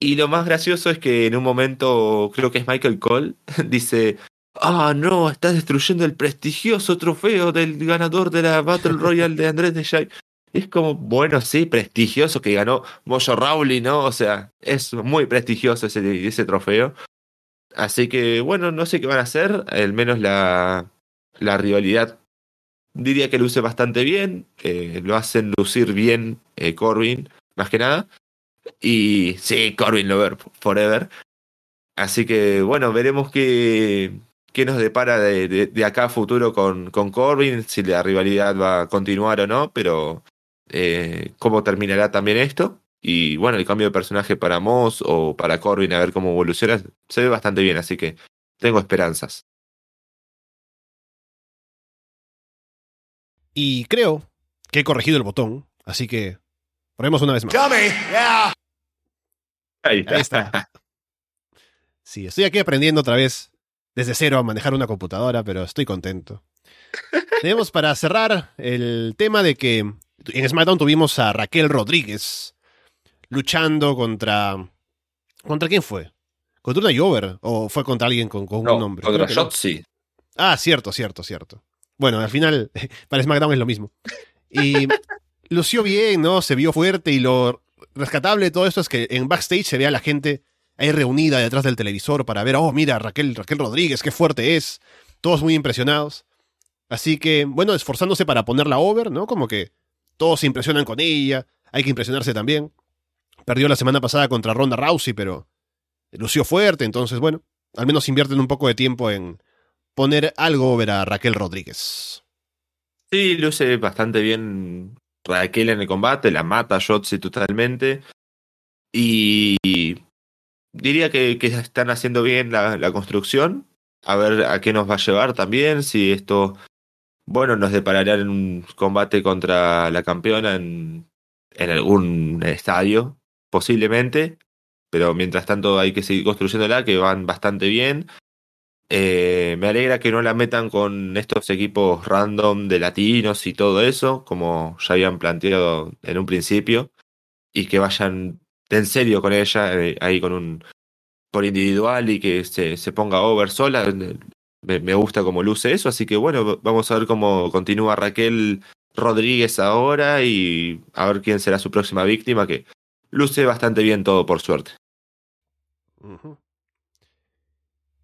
Y lo más gracioso es que en un momento, creo que es Michael Cole, dice, ah, no, estás destruyendo el prestigioso trofeo del ganador de la Battle Royale de Andrés de Jai. Es como, bueno, sí, prestigioso que ganó Mojo Rawley, ¿no? O sea, es muy prestigioso ese, ese trofeo. Así que, bueno, no sé qué van a hacer, al menos la, la rivalidad diría que luce bastante bien, eh, lo hacen lucir bien eh, Corbin, más que nada. Y sí, Corbin Lover Forever. Así que bueno, veremos qué, qué nos depara de, de, acá a futuro con, con Corbin, si la rivalidad va a continuar o no, pero eh, cómo terminará también esto. Y bueno, el cambio de personaje para Moss o para Corbin, a ver cómo evoluciona, se ve bastante bien, así que tengo esperanzas. Y creo que he corregido el botón, así que probemos una vez más. Ahí está. Sí, estoy aquí aprendiendo otra vez desde cero a manejar una computadora, pero estoy contento. Tenemos para cerrar el tema de que En SmackDown tuvimos a Raquel Rodríguez luchando contra. ¿Contra quién fue? ¿Contra una Jover? ¿O fue contra alguien con, con No, un nombre? contra no. Shotzi. Ah, cierto, cierto, cierto. Bueno, al final, para SmackDown es lo mismo. Y lució bien, ¿no? Se vio fuerte y lo rescatable de todo esto es que en backstage se ve a la gente ahí reunida detrás del televisor para ver, oh, mira, Raquel, Raquel Rodríguez, qué fuerte es. Todos muy impresionados. Así que, bueno, esforzándose para ponerla over, ¿no? Como que todos se impresionan con ella, hay que impresionarse también. Perdió la semana pasada contra Ronda Rousey, pero lució fuerte, entonces, bueno, al menos invierten un poco de tiempo en poner algo over a Raquel Rodríguez. Sí, luce bastante bien Raquel en el combate, la mata a Shotzi totalmente. Y diría que, que están haciendo bien la, construcción. A ver a qué nos va a llevar también. Si esto, bueno, nos deparará en un combate contra la campeona en, en algún estadio, posiblemente. Pero mientras tanto hay que seguir construyéndola, que van bastante bien. Eh, me alegra que no la metan con estos equipos random de latinos y todo eso, como ya habían planteado en un principio, y que vayan en serio con ella, eh, ahí con un por individual y que se, se ponga over sola. Me, gusta cómo luce eso, así que bueno, vamos a ver cómo continúa Raquel Rodríguez ahora y a ver quién será su próxima víctima, que luce bastante bien todo por suerte.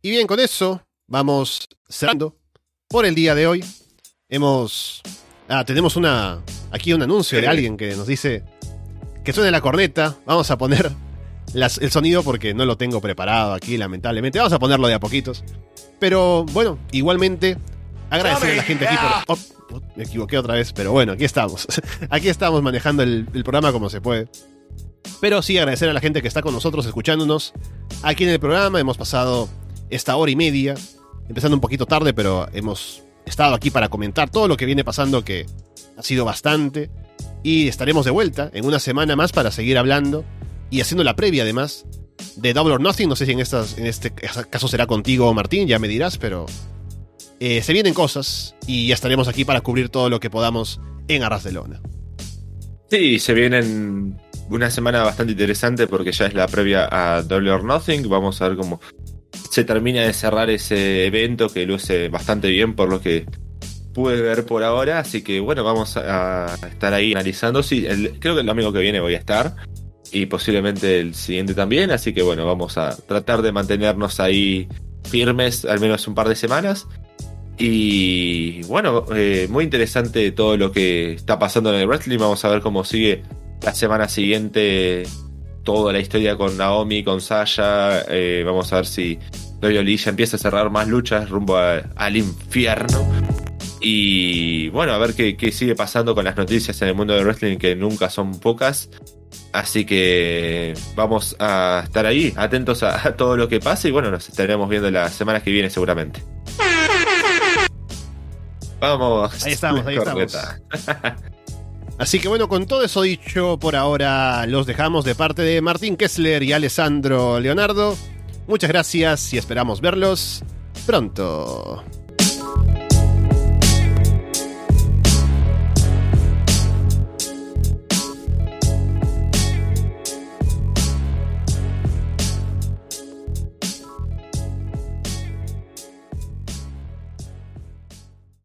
Y bien, con eso vamos cerrando por el día de hoy. Hemos. Ah, tenemos una. Aquí un anuncio de alguien que nos dice que suene la corneta. Vamos a poner las- el sonido porque no lo tengo preparado aquí, lamentablemente. Vamos a ponerlo de a poquitos. Pero bueno, igualmente, agradecer a la gente aquí por. Oh, oh, me equivoqué otra vez, pero bueno, aquí estamos. aquí estamos manejando el, el programa como se puede. Pero sí agradecer a la gente que está con nosotros escuchándonos aquí en el programa. Hemos pasado esta hora y media, empezando un poquito tarde, pero hemos estado aquí para comentar todo lo que viene pasando, que ha sido bastante. Y estaremos de vuelta en una semana más para seguir hablando y haciendo la previa además de Double or Nothing. No sé si en, en este caso será contigo, Martín, ya me dirás, pero eh, se vienen cosas y ya estaremos aquí para cubrir todo lo que podamos en Arras de Lona. Sí, se vienen una semana bastante interesante porque ya es la previa a Double or Nothing. Vamos a ver cómo se termina de cerrar ese evento que luce bastante bien por lo que pude ver por ahora. Así que bueno, vamos a estar ahí analizando. Sí, creo que el domingo que viene voy a estar y posiblemente el siguiente también. Así que bueno, vamos a tratar de mantenernos ahí firmes al menos un par de semanas. Y bueno, eh, muy interesante todo lo que está pasando en el wrestling. Vamos a ver cómo sigue la semana siguiente toda la historia con Naomi, con Sasha. Eh, vamos a ver si WWE ya empieza a cerrar más luchas rumbo a- al infierno. Y bueno, a ver qué, qué sigue pasando con las noticias en el mundo del wrestling, que nunca son pocas. Así que vamos a estar ahí, atentos a, a todo lo que pase. Y bueno, nos estaremos viendo las semanas que vienen seguramente. Vamos. Ahí estamos, ahí corneta. Así que bueno, con todo eso dicho, por ahora los dejamos de parte de Martín Kessler y Alessandro Leonardo. Muchas gracias y esperamos verlos pronto.